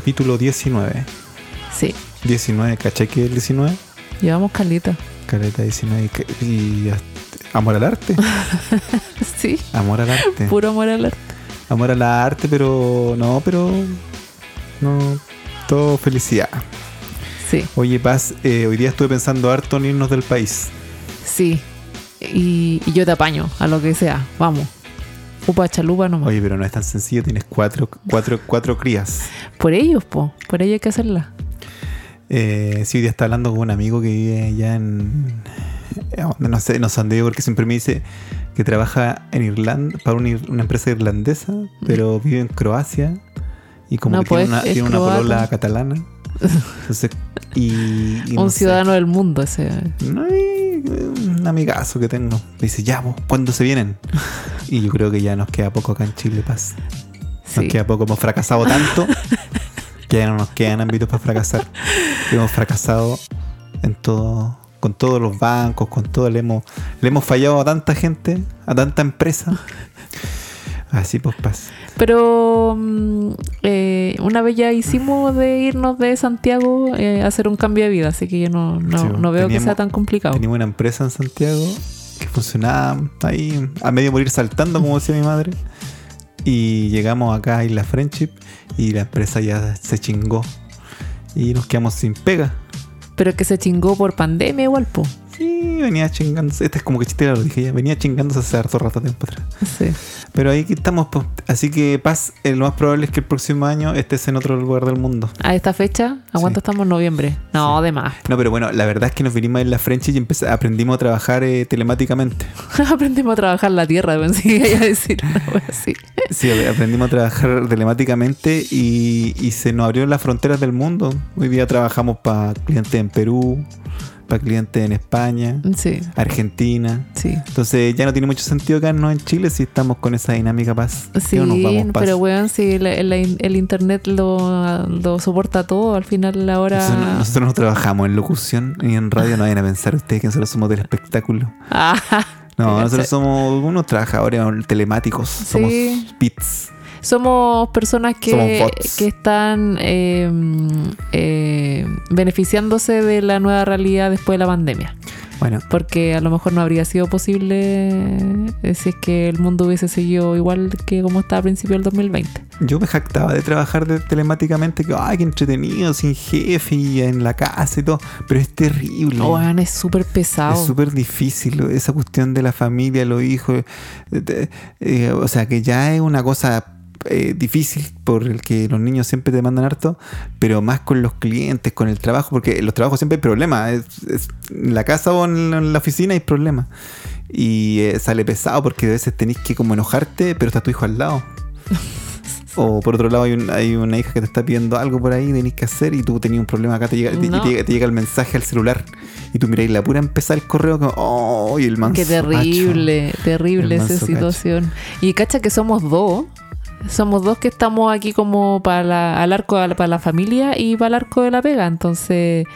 capítulo 19. Sí, 19, ¿cachai que es el 19? llevamos calita. Caleta 19 y, amor al arte. Sí, Amor al arte. puro amor al arte. Amor al arte, pero no, pero no todo felicidad. Sí, Oye, Paz, eh, hoy día estuve pensando harto en irnos del país. sí. Y, y yo te apaño a lo que sea. Vamos. Upa chalupa nomás. Oye, pero no es tan sencillo, tienes cuatro, cuatro, cuatro crías. Por ellos, po. Por ello hay que hacerla. Eh, sí, hoy día está hablando con un amigo que vive allá en. eh, No sé, no sé dónde vive, porque siempre me dice que trabaja en Irlanda, para una, empresa irlandesa, pero vive en Croacia. Y como No, que tiene pues, una, tiene una polola catalana. Entonces, y. y no Un sé. ciudadano del mundo ese. No hay un amigazo que tengo. Me dice, ya, vos, ¿cuándo se vienen? Y yo creo que ya nos queda poco acá en Chile, Paz. Nos Sí. queda poco. Hemos fracasado tanto que ya no nos quedan ámbitos para fracasar. Hemos fracasado en todo, con todos los bancos, con todo. Le hemos, le hemos fallado a tanta gente, a tanta empresa. Así pues pasa. Pero mm, eh, una vez ya hicimos de irnos de Santiago eh, a hacer un cambio de vida, así que yo no, no, Sí, no veo que sea tan complicado. Teníamos una empresa en Santiago que funcionaba ahí a medio morir saltando, como decía mi madre. Y llegamos acá a Isla Friendship y la empresa ya se chingó. Y nos quedamos sin pega. Pero que se chingó por pandemia igual, po. Sí, venía chingándose. Este es como que chiste, lo dije ya. Venía chingándose hace harto rato tiempo atrás. Sí. Pero ahí que estamos, pues. Así que Paz, eh, lo más probable es que el próximo año estés en otro lugar del mundo. A esta fecha, ¿a cuánto Sí. estamos? Noviembre. No, Sí. de más. No, pero bueno, la verdad es que nos vinimos a Isla Friendship y aprendimos a trabajar eh, telemáticamente. Aprendimos a trabajar la tierra, pensé que iba a decir así. Sí, aprendimos a trabajar telemáticamente y, y se nos abrieron las fronteras del mundo. Hoy día trabajamos para clientes en Perú, para clientes en España, Sí, Argentina. sí. Entonces ya no tiene mucho sentido quedarnos en Chile si estamos con esa dinámica paz. Sí, ¿Qué no nos vamos, Paz? pero weón, si la- la- el, internet lo, lo soporta todo, al final. Nosotros, no- nosotros no trabajamos en locución ni en radio, no vayan a pensar ustedes que nosotros somos del espectáculo. Ah, No, nosotros somos unos trabajadores telemáticos, somos Sí. Somos personas que, que están eh, eh, beneficiándose de la nueva realidad después de la pandemia. Bueno, Porque a lo mejor no habría sido posible eh, si es que el mundo hubiese seguido igual que como estaba a principios del 2020. yo me jactaba de trabajar de- telemáticamente, que ay, qué entretenido, sin jefe y en la casa y todo, pero es terrible. Oh, weón, es súper pesado. Es súper difícil esa cuestión de la familia, los hijos. eh, eh, o sea, que ya es una cosa eh, difícil por el que los niños siempre te mandan harto, pero más con los clientes, con el trabajo, porque en los trabajos siempre hay problemas. Es, es- en la casa o en la, en la oficina hay problemas. Y eh, sale pesado porque a veces tenés que como enojarte, pero está tu hijo al lado. O por otro lado hay, un- hay una hija que te está pidiendo algo por ahí, tenés que hacer y tú tenías un problema acá, te llega, No. te, llega, te llega el mensaje al celular y tú miráis la pura empezar el correo como, oh, y el manso Qué terrible, terrible esa situación. Y cacha que somos dos. Somos dos que estamos aquí como para la- al arco para la familia y para el arco de la pega. Entonces,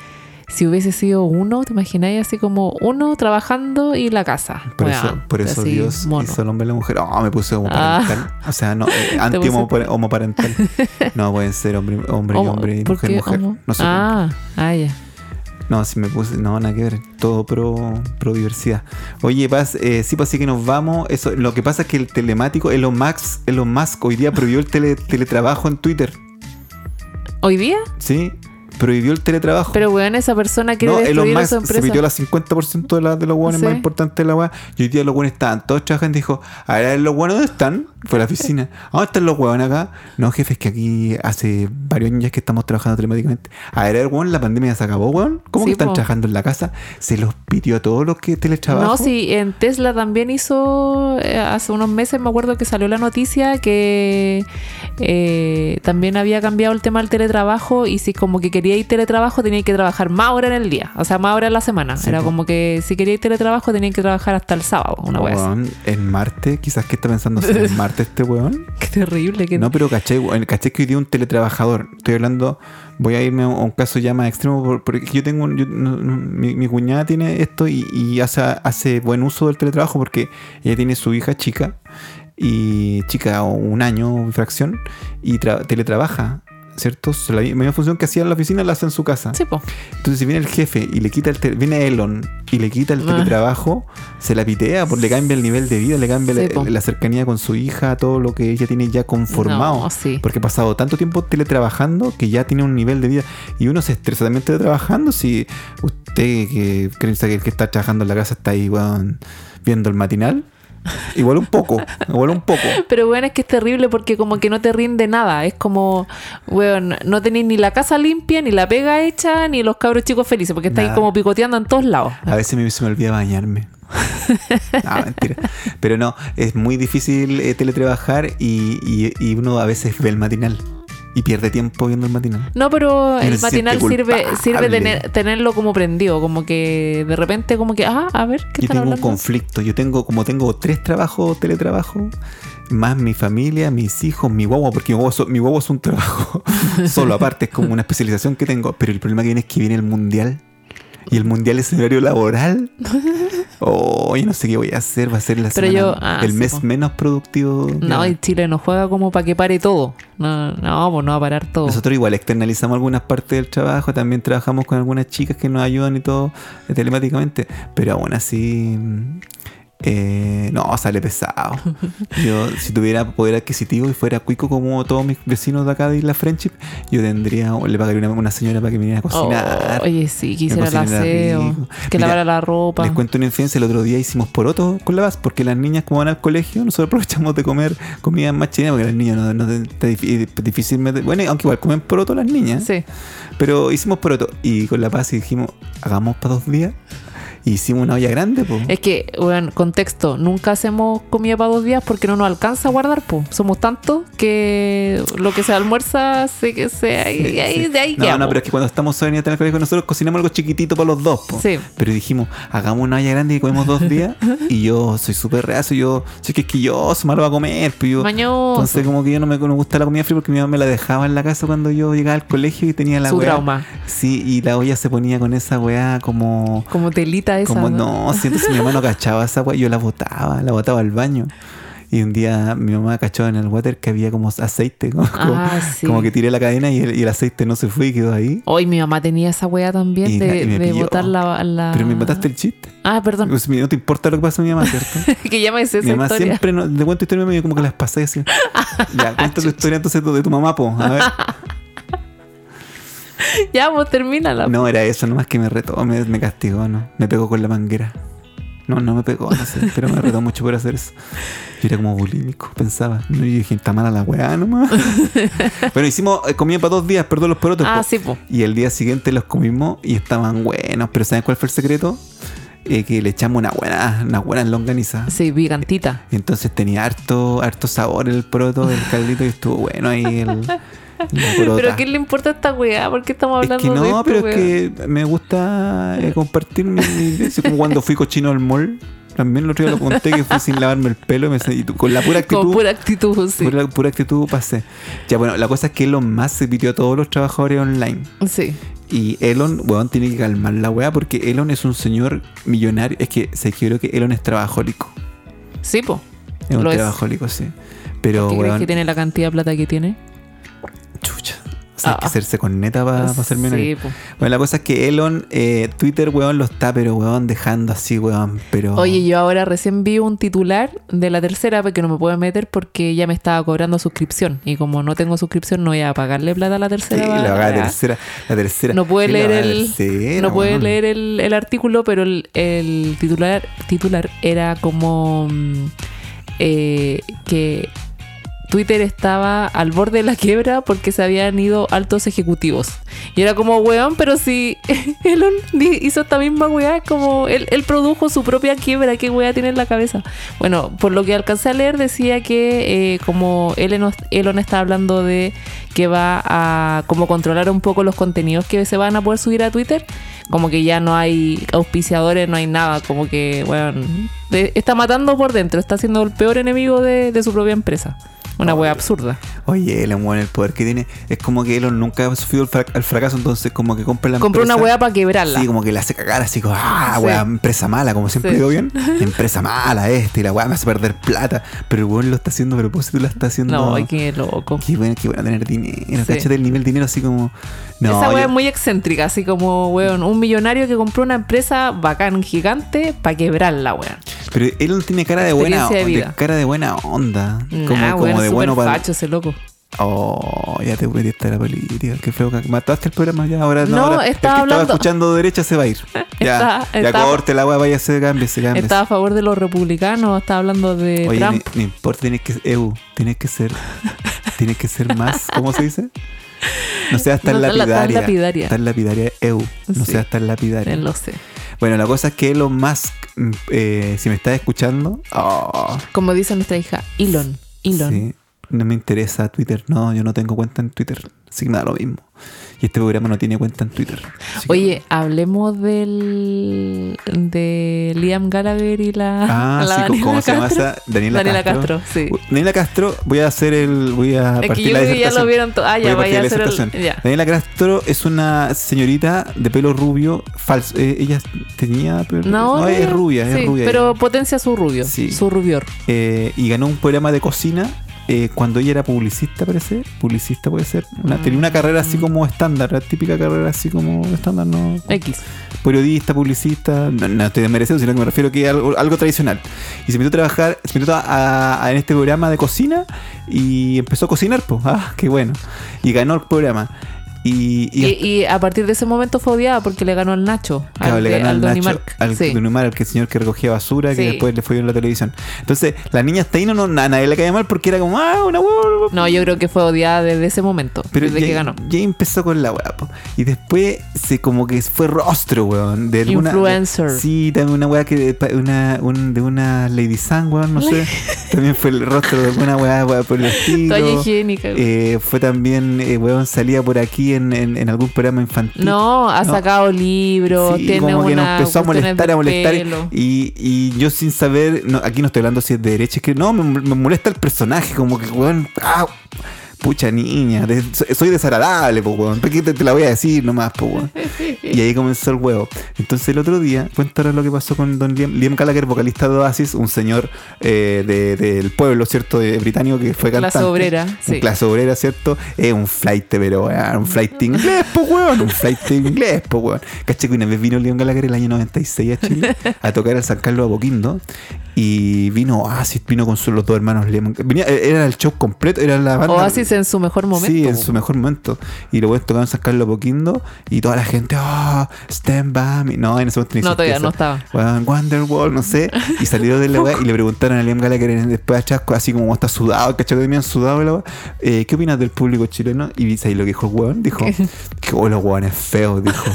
si hubiese sido uno, ¿te imagináis así como uno trabajando y la casa? Por eso, por eso Dios mono. hizo al hombre y la mujer. Oh, me puse Ah. homoparental. O sea, no, eh, anti-homoparental. No, pueden ser hombre, hombre y hombre y ¿por mujer mujer. No ah, ah, ya. No, si me puse, no, nada que ver. Todo pro, pro diversidad. Oye, Paz, eh, sí, pues sí que nos vamos. Eso, lo que pasa es que el telemático, Elon Musk, Elon Musk hoy día prohibió el tele- teletrabajo en Twitter. ¿Hoy día? ¿Sí? Prohibió el teletrabajo. Pero weón, esa persona quiere no, Elon destruir a Musk su se empresa. metió a las 50% de, la, de los hueones Sí. más importantes de la weá. Y hoy día los hueones estaban todos trabajando y dijo, a ver, los hueones ¿dónde están? Fue a la oficina. ¿Dónde están los hueones acá? No, jefe, es que aquí hace varios años que estamos trabajando telemáticamente. A ver, hueón, la pandemia ya se acabó, hueón. ¿Cómo Sí, que están po. trabajando en la casa? Se los pidió a todos los que teletrabajan. No, sí, en Tesla también hizo, eh, hace unos meses me acuerdo que salió la noticia que eh, también había cambiado el tema del teletrabajo y si como que quería ir teletrabajo tenía que trabajar más horas en el día, o sea, más horas en la semana. Sí, Era po. como que si quería ir teletrabajo tenía que trabajar hasta el sábado, una. Weón, en Marte, quizás que está pensando en Marte este weón. Qué terrible. Que... No, pero caché, caché que hoy día un teletrabajador. Estoy hablando, voy a irme a un caso ya más extremo, por- porque yo tengo, un- yo- mi, mi cuñada tiene esto y, y hace, hace buen uso del teletrabajo porque ella tiene su hija chica y chica un año, fracción, y tra- teletrabaja. ¿Cierto? La misma función que hacía en la oficina la hace en su casa. Sí, po. Entonces, si viene el jefe y le quita el viene Elon y le quita el Ah. teletrabajo, se la pitea, porque le cambia el nivel de vida, le cambia Sí, la, cercanía con su hija, todo lo que ella tiene ya conformado. No, sí. Porque ha pasado tanto tiempo teletrabajando que ya tiene un nivel de vida. Y uno se estresa también teletrabajando si usted que cree que el que está trabajando en la casa está ahí, weón, viendo el matinal. Igual un poco, igual un poco. Pero bueno, es que es terrible porque como que no te rinde nada. Es como, weón, no tenéis ni la casa limpia, ni la pega hecha, ni los cabros chicos felices, porque estáis como picoteando en todos lados. A veces me, se me olvida bañarme. No, mentira. Pero no, es muy difícil eh, teletrabajar y, y- y uno a veces ve el matinal y pierde tiempo viendo el matinal. No, pero el matinal sirve, sirve tener, tenerlo como prendido, como que de repente como que, ah, a ver, ¿qué Yo están tengo un hablando? conflicto. Yo tengo, como tengo tres trabajos, teletrabajo, más mi familia, mis hijos, mi guagua, porque mi guagua, so- mi guagua es un trabajo solo aparte, es como una especialización que tengo. Pero el problema que viene es que viene el mundial. Y el mundial es en horario laboral. Oh, yo no sé qué voy a hacer. Va a ser la Pero semana- yo- ah, el sí, mes po. menos productivo. No, y Chile no juega como para que pare todo. No, no, pues no va a parar todo. Nosotros igual externalizamos algunas partes del trabajo, también trabajamos con algunas chicas que nos ayudan y todo eh, telemáticamente, pero aún así eh, no, sale pesado. Yo si tuviera poder adquisitivo y fuera cuico como todos mis vecinos de acá de Isla Friendship, yo tendría, le pagaría una, una señora para que me viniera a cocinar. Oh, oye, sí, que hiciera el aseo, que Mira, lavara la ropa. Les cuento una infidencia, el otro día hicimos poroto con la base, porque las niñas como van al colegio, nosotros aprovechamos de comer comida más china, porque las niñas no, no difí- difícil meter- bueno, aunque igual comen poroto las niñas, Sí. pero hicimos poroto y con la paz y dijimos, hagamos para dos días, hicimos una olla grande, pues. Es que, bueno, contexto, nunca hacemos comida para dos días porque no nos alcanza a guardar, pues. Somos tantos que lo que se almuerza, se que se ahí, ahí- de ahí No, quedamos. no, pero es que cuando estamos solos en el colegio nosotros cocinamos algo chiquitito para los dos, po. Sí. Pero dijimos, hagamos una olla grande y comemos dos días. y yo soy súper reacio, yo soy quisquilloso, malo va a comer, pues yo. Mañoso. Entonces como que yo no me, no gusta la comida fría porque mi mamá me la dejaba en la casa cuando yo llegaba al colegio y tenía la Su weá. trauma. Sí, y la olla se ponía con esa weá como... Como telita esa. Como no, si entonces mi mamá no cachaba esa weá, yo la botaba, la botaba al baño. Y un día mi mamá cachó en el water que había como aceite, como, Ah, sí. como que tiré la cadena y el, y el aceite no se fue y quedó ahí. Hoy mi mamá tenía esa wea también Y de, y de botar la, la- Pero me mataste el chiste. Ah, perdón. Pues, no te importa lo que pasa a mi mamá, ¿cierto? que ya me esa mi mamá historia. siempre no, le cuento historias y como que las pasé así. ya, cuenta tu historia entonces de tu mamá, po. A ver. Ya, pues termínala. No, era eso, nomás que me retó, me, me castigó, ¿no? Me pegó con la manguera. No, no me pegó, no sé, pero me retó mucho por hacer eso. Yo era como bulímico, pensaba. No, y dije, está mala la weá nomás. bueno, hicimos eh, comida para dos días, perdón los porotos. Ah, po. sí, po. Y el día siguiente los comimos y estaban buenos. Pero ¿saben cuál fue el secreto? Eh, que le echamos una buena, una buena longaniza. Sí, gigantita. Y entonces tenía harto, harto sabor el poroto, el caldito y estuvo bueno ahí el. Pero ¿qué le importa a esta weá? ¿Por qué estamos Es hablando que de no, esto, pero weá? es que me gusta eh, compartir mi, así como cuando fui cochino al mall. También el otro día lo conté que fui sin lavarme el pelo y, me, y con la pura actitud. Con pura actitud, sí. pura, pura actitud pasé. Ya bueno, la cosa es que Elon más se pidió a todos los trabajadores online. Sí. Y Elon, weón, tiene que calmar la weá porque Elon es un señor millonario. Es que se quiero que Elon es trabajólico. Sí, po. Es un Lo es. trabajólico, sí. Pero, ¿Qué crees que tiene la cantidad de plata que tiene? Chucha. O sea, hay que Ah. hacerse con neta para ser millonario. Sí, po. Bueno, la cosa es que Elon, eh, Twitter, weón, lo está, pero weón, dejando así, weón. Pero. Oye, yo ahora recién vi un titular de la tercera porque no me puedo meter porque ya me estaba cobrando suscripción. Y como no tengo suscripción, no voy a pagarle plata a la Sí, tercera. la, para- la tercera. La tercera. No puede Sí, la leer el- tercera, no puede leer el, el artículo, pero el, el titular, titular era como mm, eh, que Twitter estaba al borde de la quiebra porque se habían ido altos ejecutivos. Y era como, weón, pero si Elon hizo esta misma weá, como él, él produjo su propia quiebra, ¿qué weá tiene en la cabeza? Bueno, por lo que alcancé a leer decía que eh, como Elon, Elon está hablando de que va a como controlar un poco los contenidos que se van a poder subir a Twitter, como que ya no hay auspiciadores, no hay nada, como que, bueno, de- está matando por dentro, está siendo el peor enemigo de, de su propia empresa. Una wea absurda. Oye, Elon, weón, el poder que tiene. Es como que Elon nunca ha sufrido el, fra- el fracaso, entonces como que compra la Compró una wea para quebrarla. Sí, como que la hace cagar así como, ah, Sí. empresa mala, como siempre Sí. digo bien. Empresa mala este, y la weá me hace perder plata. Pero el weón lo está haciendo a propósito, lo está haciendo. no, ay, qué loco. Qué bueno, qué bueno tener dinero. Sí. Cáchate el nivel de dinero así como. No, Esa wea yo- es muy excéntrica, así como, weón, un millonario que compró una empresa bacán, gigante, para quebrarla, weón. Pero Elon tiene cara de buena, de de cara de buena onda. Como, de súper bueno para. facho ese loco. Oh, ya te metiste a la política. Qué feo que mataste el programa ya. Ahora no. No, ahora el que estaba estaba hablando- escuchando derecha se va a ir. Ya, Está- ya está- corte la weá, vaya a se cambie, se cambie. Estaba a favor de los republicanos, estaba hablando de Oye, Trump. no importa, tienes que EU, tienes que ser, tienes que ser más, ¿cómo se dice? No seas tan No, tan la- tan lapidaria. lapidaria. Tan lapidaria EU, no Sí. seas tan lapidaria. Eh, Lo sé. Bueno, la cosa es que Elon Musk, mm, eh, si me estás escuchando, oh, Como dice nuestra hija, Elon. Elon. sí, no me interesa Twitter. No, yo no tengo cuenta en Twitter. Así que me da lo mismo. Y este programa no tiene cuenta en Twitter. Que- Oye, hablemos del de Liam Gallagher y la, Ah, la sí, ¿cómo- ¿cómo se llama Castro. esa? Daniela, Daniela Castro. Castro, sí. Daniela Castro, voy a hacer el. Voy a Es que yo la ya lo vieron todo. Ah, Voy ya, a vaya a la hacer el. Ya. Daniela Castro es una señorita de pelo rubio, falso. eh, ella tenía pelo No, es no, rubia, sí, es rubia. Pero potencia su rubio. Sí. Su rubior. Eh, y ganó un programa de cocina eh, cuando ella era publicista, parece. Publicista puede ser. Una- Mm. Tenía una carrera así como estándar, la típica carrera así como estándar, ¿no? X. periodista, publicista, no, no estoy desmereciendo, sino que me refiero que algo, algo tradicional. Y se metió a trabajar, se metió a, a- a- en este programa de cocina y empezó a cocinar, pues, ah, qué bueno. Y ganó el programa. Y, y- Y, y a partir de ese momento fue odiada porque le ganó al Nacho. claro, al le ganó al Nacho, Mark. al Sí. Que señor que recogía basura, que después le fue en la televisión. Entonces, la niña hasta ahí no, no, a nadie le caía mal porque era como, ah, una hueá. No, yo creo que fue odiada desde ese momento. Pero desde ya, que ganó. ya empezó con la po. Y después se como que fue rostro, weón. De alguna, Influencer. sí, también una weá que de, una, un- de una Lady Sun, weón, no sé. también fue el rostro de alguna weá por el estilo. Toalla higiénica. Eh, fue también, eh, weón, salía por aquí en, en, en algún programa infantil. no, ha no. sacado libros, Sí, tiene como que nos empezó a molestar, a molestar. Y, y yo sin saber, no, aquí no estoy hablando si es de derecha, es que no, me, me molesta el personaje, como que, weón, ah, pucha niña, de- soy- desagradable, pues, weón, ¿por qué te, te la voy a decir nomás, pues, weón? Y ahí comenzó el huevo. Entonces el otro día, cuéntanos lo que pasó con Don Liam, Liam Gallagher, vocalista de Oasis, un señor eh, de- del pueblo, ¿cierto? De, británico que fue cantante. Clase obrera, sí. Clase obrera, ¿cierto? Es un flight, pero weón, un flight inglés, pues weón, un flight inglés, pues weón. Caché que una vez vino Liam Gallagher el año 96 a Chile a tocar al San Carlos Apoquindo y vino Oasis, vino con sus los dos hermanos Liam. Venía, era el show completo, era la banda. Oasis en su mejor momento. Sí, en su mejor momento. Y luego tocaban San Carlos Apoquindo y toda la gente, oh, stand by me. No, en ese momento ni No, todavía no estaba. Wonderwall, no sé. Y salió de la weá y le preguntaron a Liam Gallagher después a Chasco, así como está sudado, ¿cachai? Que tenían sudado la. Eh, ¿Qué opinas del público chileno? Y ¿sabes lo que dijo el weón? Dijo que oh, los weones feos, dijo.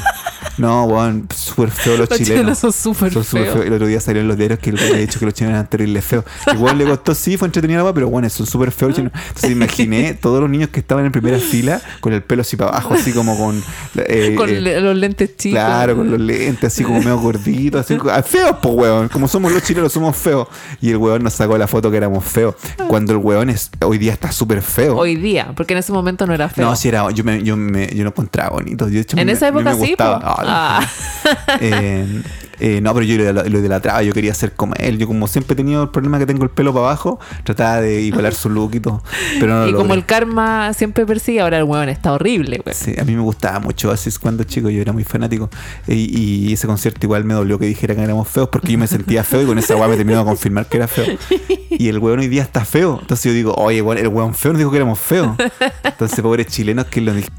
No, weón, súper feos los, Los chilenos. chilenos son súper feos. El otro día salió en los diarios que el weón había dicho que los chilenos eran terribles feos. Igual le costó, sí, fue entretenida la pero bueno, son súper feos los chilenos. Entonces imaginé todos los niños que estaban en primera fila con el pelo así para abajo, así como con. eh, Con eh, los lentes chicos. Claro, con los lentes así como medio gorditos, así ah, feos, pues weón. Como somos los chilenos, somos feos. Y el weón nos sacó la foto que éramos feos. Cuando el weón es, hoy día está súper feo. Hoy día, porque en ese momento no era feo. no, si era, yo me, yo me, yo lo encontraba bonito. Yo, de hecho, en me- esa época me sí. gustaba. Ah, Ah. eh, eh, no, pero yo lo, lo idolatraba, yo quería ser como él. Yo como siempre he tenido el problema que tengo el pelo para abajo, trataba de igualar su look y todo. Pero no lo y como el karma siempre persigue, ahora el weón está horrible, weón. Sí, a mí me gustaba mucho Oasis cuando chico, yo era muy fanático. Y, y ese concierto igual me dolió que dijera que éramos feos porque yo me sentía feo y con esa weá me terminó de confirmar que era feo. Y el weón hoy día está feo. Entonces yo digo, oye, el weón feo nos dijo que éramos feos. Entonces, pobres chilenos que lo dijeron.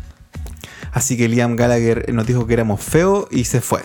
Así que Liam Gallagher nos dijo que éramos feos y se fue.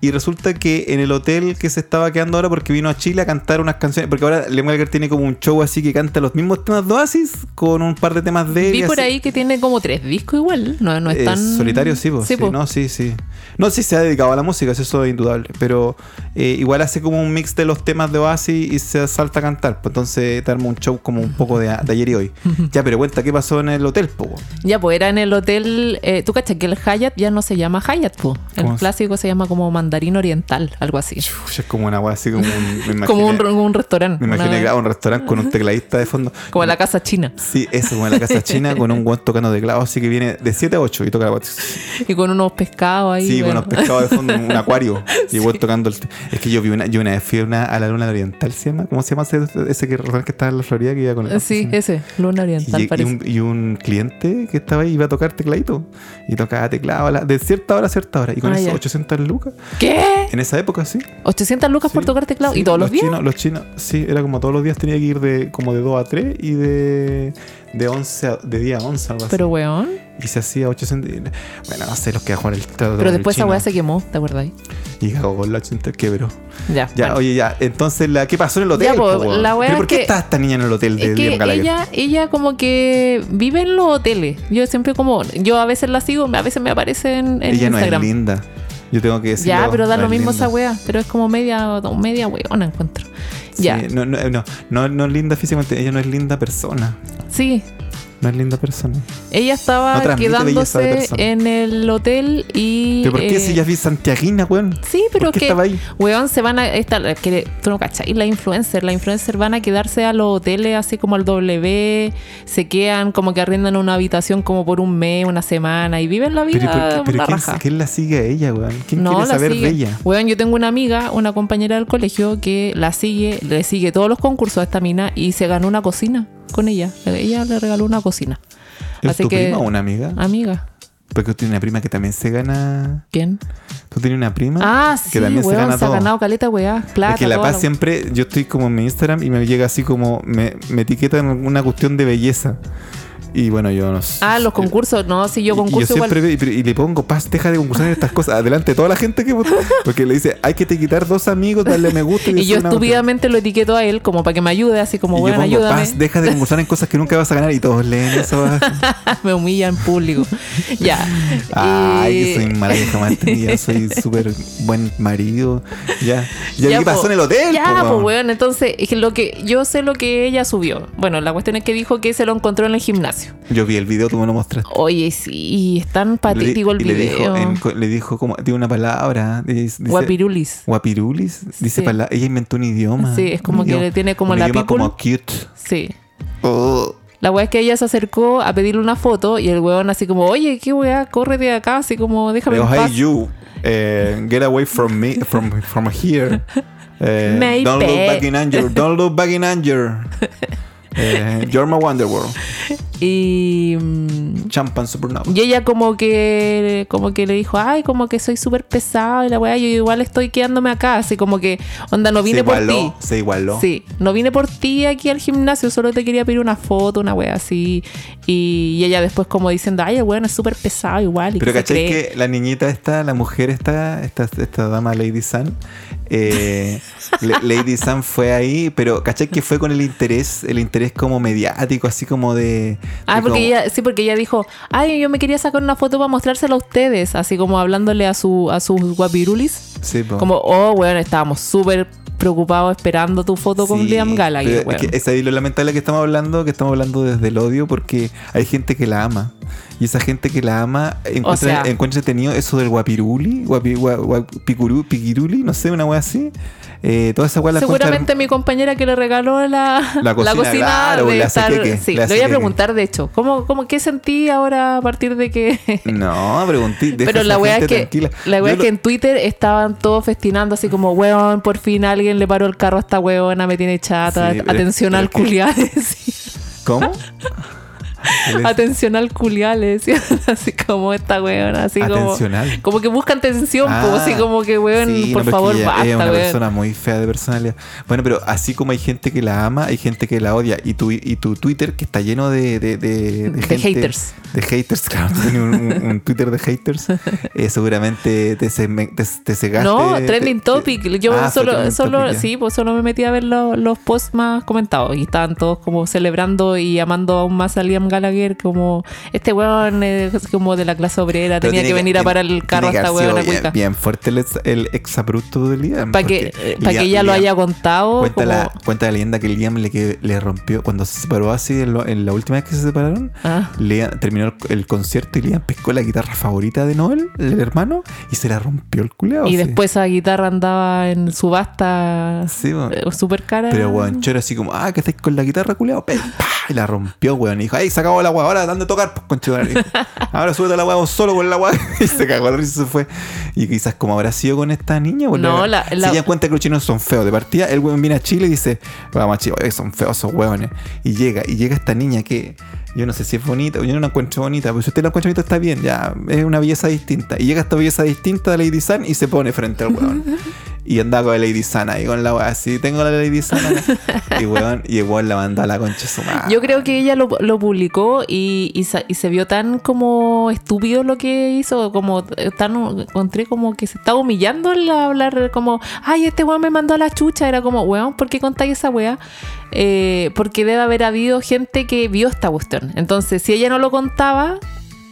Y resulta que en el hotel que se estaba quedando ahora, porque vino a Chile a cantar unas canciones, porque ahora Gallagher tiene como un show así que canta los mismos temas de Oasis con un par de temas de él. Vi por así. ahí que tiene como tres discos igual. No, no es Eh, tan. solitario, sí, po, Sí, sí, no, sí, sí. No, sí se ha dedicado a la música, eso es indudable. Pero eh, igual hace como un mix de los temas de Oasis y se salta a cantar. Pues entonces te arma un show como un poco de, de ayer y hoy. ya, pero cuenta, ¿qué pasó en el hotel, po? Ya, pues era en el hotel. eh, ¿Tú cachas que el Hyatt ya no se llama Hyatt, po? El ¿Cómo se- clásico se llama como como mandarín oriental, algo así. Es como una así como un. Imaginé, Como un, un restaurante. me imaginé una- un restaurante con un tecladista de fondo. como la casa china. Sí, eso, como en la casa china con un guan tocando teclado, así que viene de 7 a 8 y toca la. Y con unos pescados ahí. Sí, con unos pescados de fondo, un acuario. Y igual tocando el. Es que yo vi una, yo una vez fui a, una, a la luna oriental, ¿se llama? ¿Cómo se llama ese, ese que, que estaba en la Florida que iba con el. Sí, ese, luna oriental Y, y un, y un cliente que estaba ahí iba a tocar tecladito. Y tocaba teclado la- de cierta hora a cierta hora. Y con Ah, eso ya. 800 lucas. ¿Qué? En esa época, sí. 800 lucas por tocar teclado. sí. ¿Y todos los, días? Chinos, los chinos, sí, era como todos los días tenía que ir de como de 2 a 3 y de, de 11 a, de día a 11, algo así. Pero weón. y se hacía 800. y- Bueno, no sé los que a jugar el trato Pero después esa weá se quemó, ¿te acuerdas? Y cagó con la 80 quebró. Ya. Ya, bueno. oye, ya. Entonces, la, ¿qué pasó en el hotel? Ya, po, po, weón? la ¿Pero por qué está esta niña en el hotel de Es que ella, ella como que vive en los hoteles. Yo siempre como, yo a veces la sigo, a veces me aparece en, en ella no es linda. Yo tengo que decirlo. ya, pero da lo mismo linda. esa wea, pero es como media, media weona encuentro. Sí, Ya, No, no, no, no, no es linda físicamente, ella no es linda persona. sí. Es linda persona. Ella No de quedándose en el hotel y... ¿Pero por qué eh, si ya vi santiaguina, weón? Sí, pero ¿Por qué que, estaba ahí? weón, se van a. Esta, que, tú no cachas. Y la influencer, la influencer van a quedarse a los hoteles así como al W, se quedan como que arriendan una habitación como por un mes, una semana y viven la vida. ¿y por qué- pero la ¿quién, raja. quién la sigue a ella, weón? ¿Quién No, quiere saber sigue. de ella? Weón, yo tengo una amiga, una compañera del colegio que la sigue, le sigue todos los concursos a esta mina y se ganó una cocina con ella. Ella le regaló una cocina. ¿Es Así tu que- prima o una amiga? Amiga. Porque tú tienes una prima que también se gana. ¿Quién? ¿Tú tienes una prima? Ah, que sí, también se gana se ha todo. ganado caleta, weá. Plata. Es que la paz siempre, yo estoy como en mi Instagram y me llega así como, me, me etiqueta en una cuestión de belleza. Y bueno, yo no sé. Ah, los concursos, no, si yo Y- y concurso igual. siempre veo- y, y le pongo, paz, deja de concursar en estas cosas. Adelante, toda la gente que votó. Porque le dice, hay que te quitar dos amigos, darle me gusta. Y yo estúpidamente lo etiqueto a él como para que me ayude, así como, yo bueno, ayúdame. paz, deja de concursar en cosas que nunca vas a ganar. Y todos leen eso. me humilla en público. ya. Ay, Y- que soy mala vieja mantenida, soy súper buen marido. Ya. Ya, Ya, ¿qué pasó po. en el hotel? Ya, po, pues weón, entonces, lo que yo sé lo que ella subió. Bueno, la cuestión es que dijo que se lo encontró en el gimnasio. Yo vi el video, tú me lo mostraste. Oye, sí, es tan patético el y le dijo, video. en le dijo como, tiene una palabra. Dice, Guapirulis. Guapirulis. Dice Sí. palabra. Ella inventó un idioma. Sí, es como que idioma- le tiene como un la idioma people. como cute. Sí. Oh. La weá es que ella se acercó a pedirle una foto y el weón así como, oye, qué weá, corre de acá, así como, déjame en hey paz. you, eh, get away from me, from, from here. Eh, don't look back in anger. Don't look back in anger. Eh, you're my Wonderworld. Y, mm, Champagne Supernova. y ella como que como que le dijo, ay, como que soy súper pesado y la weá, yo igual estoy quedándome acá, así como que, onda, no vine se por igualó, ti. se igualó. Sí, no vine por ti aquí al gimnasio, solo te quería pedir una foto, una wea así. Y, y ella después como diciendo, ay, weón es súper pesado igual. Y Pero que ¿cachai cree". que la niñita esta, la mujer esta, esta, esta dama Lady Sun, eh, Lady Sun fue ahí, pero ¿cachai que fue con el interés, el interés como mediático, así como de... Ah, porque como- ella, sí, porque ella dijo, ay, yo me quería sacar una foto para mostrársela a ustedes, así como hablándole a su a sus guapirulis. Sí, po. Como, oh, weón, estábamos súper preocupados esperando tu foto con Liam Gallagher, pero es weón. que es ahí lo lamentable que estamos hablando, que estamos hablando desde el odio, porque hay gente que la ama. Y esa gente que la ama encuentra, sea- encuentra entretenido eso del guapiruli, guapi, gua- gua- picurú- piquiruli, no sé, una wea así. Eh, toda esa wea la Seguramente mi compañera que le regaló la, La cocina, claro, de estar... sí, le voy a preguntar, de hecho, ¿cómo, cómo, ¿qué sentí ahora a partir de que... No, pregunté. Pero la weá es que, tranquila. la Yo es lo- que en Twitter estaban todos festinando así como, weón, por fin alguien le paró el carro a esta weona, me tiene chata, Sí, atención al culiar, ¿Cómo? Atención al le decían así como esta weona, así como... Atencional. Como que buscan atención, Ah, así como que, weón, sí, por no, favor, basta, Es una weón. persona muy fea de personalidad. Bueno, pero así como hay gente que la ama, hay gente que la odia. Y tu, y tu Twitter, que está lleno de, de, de, De gente- haters. De haters, claro. tú tienes un, un- Twitter de haters. eh, seguramente te, segmen- te, te cegaste. No, trending topic. Yo Ah, solo, solo topic, sí, pues solo me metí a ver lo- los posts más comentados y estaban todos como celebrando y amando aún más a Liam Gallagher Gallagher, como este weón es como de la clase obrera, Pero tenía tiene que venir a parar el carro a que haber sido weona bien, bien fuerte el, ex- el exabrupto de Liam. Para que, pa' que Liam- ella lo Liam- haya contado. Cuenta, como- la, cuenta la leyenda que Liam le, que, le rompió cuando se separó así en, lo- en la última vez que se separaron. Ah. Liam- terminó el, el concierto y Liam pescó la guitarra favorita de Noel, el hermano, y se la rompió el culeado. Y sí. después esa guitarra andaba en subasta Sí, eh, súper cara. Pero weón, choro así como, ah, que estáis con la guitarra, culeado, y la rompió, weón. Y dijo, ay, se acabó la weá, ahora dando a tocar, pues conchetumare. Ahora súbete la weá vos solo con la weá. Y se cagó la risa y se fue. Y quizás como habrá sido con esta niña, weón. No, la- Se la- dan cuenta que los chinos son feos. De partida, el weón viene a Chile y dice, vamos a Chile, son feos esos weones. Y llega, y llega esta niña que yo no sé si es bonita, yo no la encuentro bonita, pero si usted la encuentra bonita está bien, ya, es una belleza distinta. Y llega esta belleza distinta de Lady San y se pone frente al weón. Y anda con la Lady San ahí con la weá, así, tengo la Lady San acá. Y weón, y weón la manda a la concha su madre. Yo creo que ella lo, lo publicó y, y, y se vio tan como estúpido lo que hizo, como eh, tan encontré como que se estaba humillando al hablar como, ay, este weón me mandó a la chucha. Era como, weón, ¿por qué contáis esa weá? Eh, porque debe haber habido gente que vio esta cuestión. Entonces, si ella no lo contaba,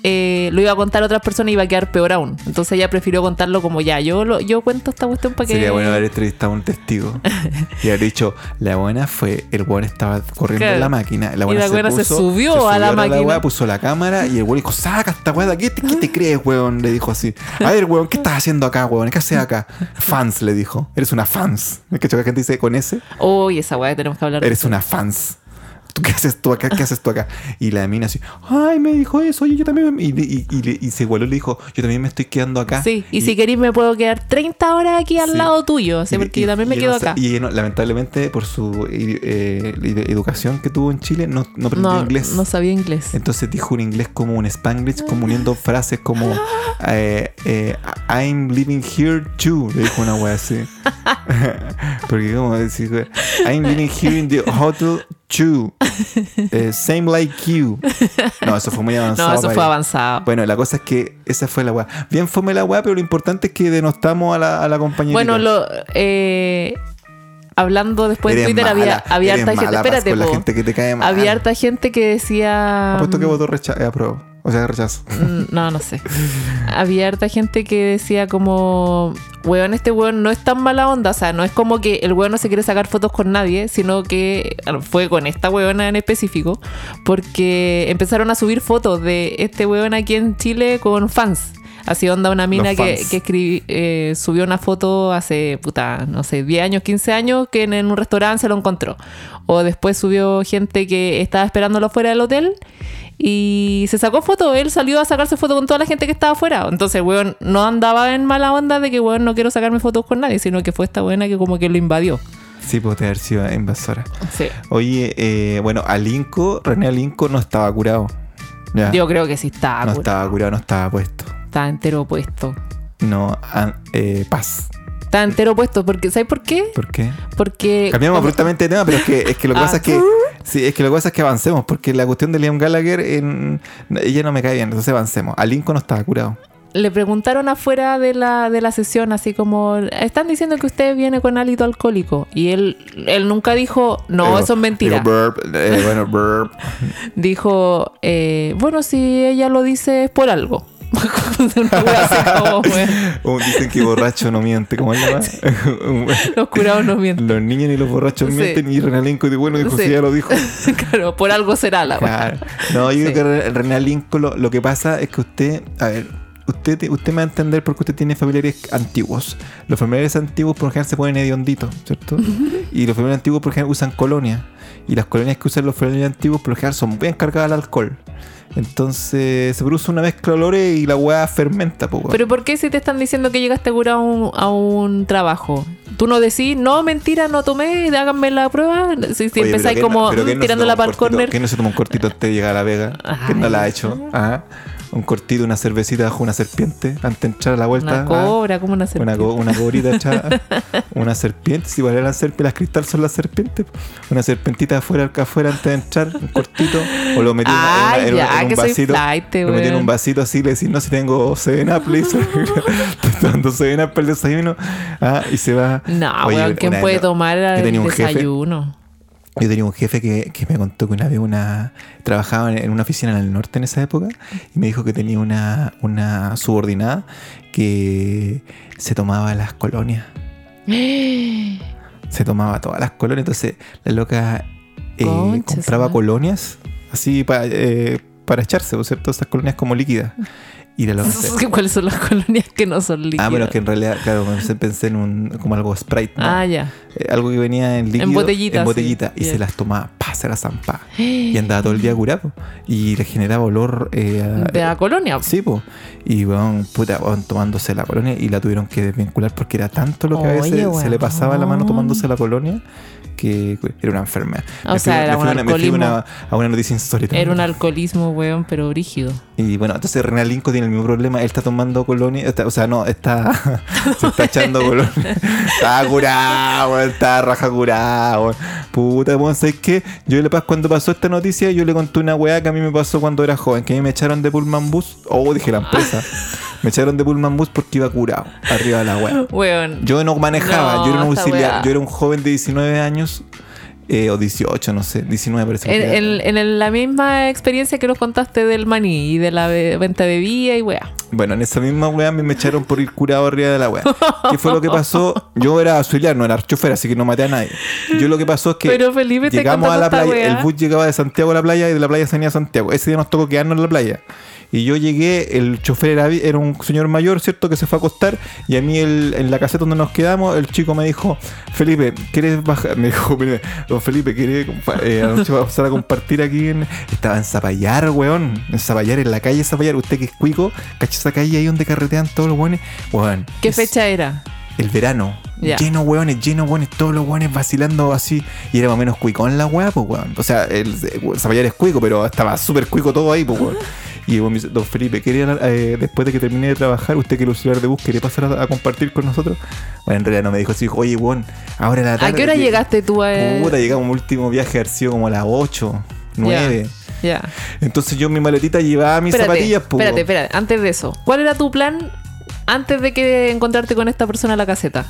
eh, lo iba a contar a otras personas y iba a quedar peor aún. Entonces ella prefirió contarlo como ya, yo lo, yo cuento esta cuestión para que... Sería bueno haber entrevistado a un testigo y haber dicho, la buena fue, el weón estaba corriendo Claro. en la máquina, la Y buena la buena se subió a la máquina. weá, puso la cámara y el weón dijo, saca esta weá de aquí, ¿qué te, crees, weón? Le dijo así, a ver, weón, ¿qué estás haciendo acá, weón? ¿Qué haces acá? Fans, le dijo, eres una fans. ¿Es que la gente dice con ese? Uy, esa weá tenemos que hablar Eres una fans. ¿Tú qué haces tú acá? ¿Qué haces tú acá? Y la mina así, ay, me dijo eso, oye, yo también. me-". Y, y, y, y se igualó y le dijo, yo también me estoy quedando acá. Sí, y, si queréis me puedo quedar 30 horas aquí al Sí. lado tuyo, porque yo también me quedo no acá. Y no, lamentablemente, por su eh, ed- educación que tuvo en Chile, no, no aprendió No, inglés. no sabía inglés. Entonces dijo un inglés como un spanglish, como uniendo frases como eh, eh, I'm living here too. Le dijo una wea así. Porque como decir, I'm living here in the hotel too. Eh, same like you. No, eso fue muy avanzado. No, eso fue avanzado. Bueno, la cosa es que esa fue la weá. Bien fome la weá, pero lo importante es que denostamos a la, a la compañera. Bueno, lo, eh, hablando después en Eres Twitter había, mala, había harta gente. Espérate, la gente que te cae mal. había harta gente que decía. Apuesto que votó rechazo. Eh. O sea, rechazo. Mm, No, no sé. Había harta gente que decía como, weón, este weón no es tan mala onda. O sea, no es como que el weón no se quiere sacar fotos con nadie, sino que fue con esta weona en específico, porque empezaron a subir fotos de este weón aquí en Chile con fans. Así onda una mina Los que, que eh, subió una foto hace, puta, no sé, 10 años, 15 años, que en, en un restaurante se lo encontró. O después subió gente que estaba esperándolo fuera del hotel y se sacó foto. Él salió a sacarse foto con toda la gente que estaba afuera. Entonces, weón, no andaba en mala onda de que, weón, no quiero sacarme fotos con nadie, sino que fue esta buena que como que lo invadió. Sí, puede haber sido invasora. Sí. Oye, eh, bueno, Alinco, René Alinco no estaba curado. Ya. Yo creo que sí estaba, no curado. estaba curado, no estaba puesto. Estaba entero puesto. No, an- eh, paz. Estaba entero puesto, porque, ¿sabes por qué? ¿Por qué? Porque. Cambiamos como- abruptamente de tema, pero es que, es que lo que Ah. pasa es que. Sí, es que lo que pasa es que avancemos, porque la cuestión de Liam Gallagher, en- ella no me cae bien, entonces avancemos. Alinco no estaba curado. Le preguntaron afuera de la, de la sesión, así como, están diciendo que usted viene con hálito alcohólico. Y él, él nunca dijo, no, Digo- eso es mentira. digo, burp, eh, bueno, burp. Dijo, eh, bueno, si ella lo dice es por algo. Como, Uh, dicen que borracho no miente, ¿cómo se llama? los curados no mienten. Los niños ni los borrachos Sí. mienten y René Alinco dijo, bueno, dijo, Sí. ya lo dijo. claro, por algo será la. Claro. No, yo Sí. creo que René Alinco lo, lo que pasa es que usted, a ver, usted, te- usted me va a entender porque usted tiene familiares antiguos. Los familiares antiguos por lo general se ponen hedionditos, ¿cierto? y los familiares antiguos por lo general usan colonia. Y las colonias que usan los familiares antiguos por lo general son bien cargadas al alcohol. Entonces se produce una mezcla de olores y la weá fermenta, po, weón. Pero ¿por qué si te están diciendo que llegaste curado a un, a un trabajo? Tú no decís, no, mentira, no tomé, háganme la prueba. Si, si Oye, empezáis pero ¿quién no- como pero ¿quién mm, no tirándola toma para el cortito? corner. ¿Quién no se toma un cortito antes de llegar a La Vega? ¿Quién no la ha hecho? Ajá. Un cortito, una cervecita bajo una serpiente antes de entrar a la vuelta. Una ah. cobra, como una Una, serpiente. co- una cobrita echada, una serpiente, si igual eran serpientes, las cristal son las serpientes. Una serpentita afuera, afuera antes de entrar, un cortito, o lo metí en, una- una- ya, en un vasito. flight, lo metí en un vasito así, le decís, no, si tengo 7 up, le dice, dando 7 up el desayuno, ah, y se va. No, Oye, weón, ¿quién una puede tomar el desayuno? Yo tenía un jefe que, que me contó que una vez una, trabajaba en una oficina en el norte en esa época y me dijo que tenía una, una subordinada que se tomaba las colonias. Se tomaba todas las colonias. Entonces la loca eh, Concha compraba colonias así pa- eh, para echarse, ¿no es cierto? Esas colonias como líquidas. Y ¿Cuáles son las colonias que no son líquidas? Ah, pero que en realidad, claro, pensé, pensé en un, como algo Sprite, ¿no? Ah, ya. Eh, algo que venía en líquido. botellita, En botellita. sí. Y se las tomaba, pa, se las zampaba. Y andaba todo el día curado. Y le generaba olor eh, a- De la colonia. Sí, po. Y weón, puta, weón, tomándose la colonia y la tuvieron que desvincular porque era tanto lo que a veces se le pasaba la mano tomándose la colonia que era una enfermedad. O Me sea, fui- era me un fui una- me fui alcoholismo. una- a una noticia insólita. Era un alcoholismo, weón, pero brígido. Y bueno, entonces Renan Lincoln tiene el mismo problema. Él está tomando colonia. está- o sea, no, está. se está echando colonia. Está curado, weón, está raja curado. Puta, weón, ¿sabes qué? Yo le pas cuando pasó esta noticia, yo le conté una weá que a mí me pasó cuando era joven. Que a mí me echaron de Pullman Bus. Oh, dije la empresa. Me echaron de Pullman Bus porque iba curado. Arriba de la weá. Weón. Yo no manejaba, No, yo era un auxiliar. Yo era un joven de 19 años. Eh, o 18, no sé. 19 parece En, en- en la misma experiencia que nos contaste del maní y de la be- venta de bebida y weá. Bueno, en esa misma weá me, me echaron por ir curado arriba de la weá. ¿Qué fue lo que pasó? Yo era auxiliar, no era chofer, así que no maté a nadie. Yo lo que pasó es que Pero Felipe, te llegamos a la playa, el bus llegaba de Santiago a la playa y de la playa se venía a Santiago. Ese día nos tocó quedarnos en la playa. Y yo llegué, el chofer era, era un señor mayor, ¿cierto? Que se fue a acostar. Y a mí el- en la caseta donde nos quedamos, el chico me dijo, Felipe, ¿quieres bajar? Me dijo, "Mire, don Felipe, ¿quieres eh, anoche vamos a compartir aquí? En... Estaba en Zapallar, weón. En Zapallar, en la calle Zapallar. Usted que es cuico, cacha esa calle ahí donde carretean todos los weones. Weón. ¿Qué es- fecha era? el verano. Lleno hueones, lleno hueones, todos los hueones vacilando así. Y era más o menos cuicón la hueá, pues weón. O sea, el, el Zapallar es cuico, pero estaba súper cuico todo ahí, pues weón. Y weón, me dice, don Felipe, ¿quería, eh, después de que termine de trabajar, usted que el de bus, ¿quería pasar a, a compartir con nosotros? Bueno, en realidad no me dijo así, oye, weón, ahora la tarde. ¿A qué hora lleg- llegaste tú a.? Puta, llegamos último viaje, haber sido como a las 8, 9. Ya. Entonces yo en mi maletita llevaba mis Espérate, zapatillas, pues. espérate, espérate. Antes de eso, ¿cuál era tu plan antes de que encontrarte con esta persona en la caseta?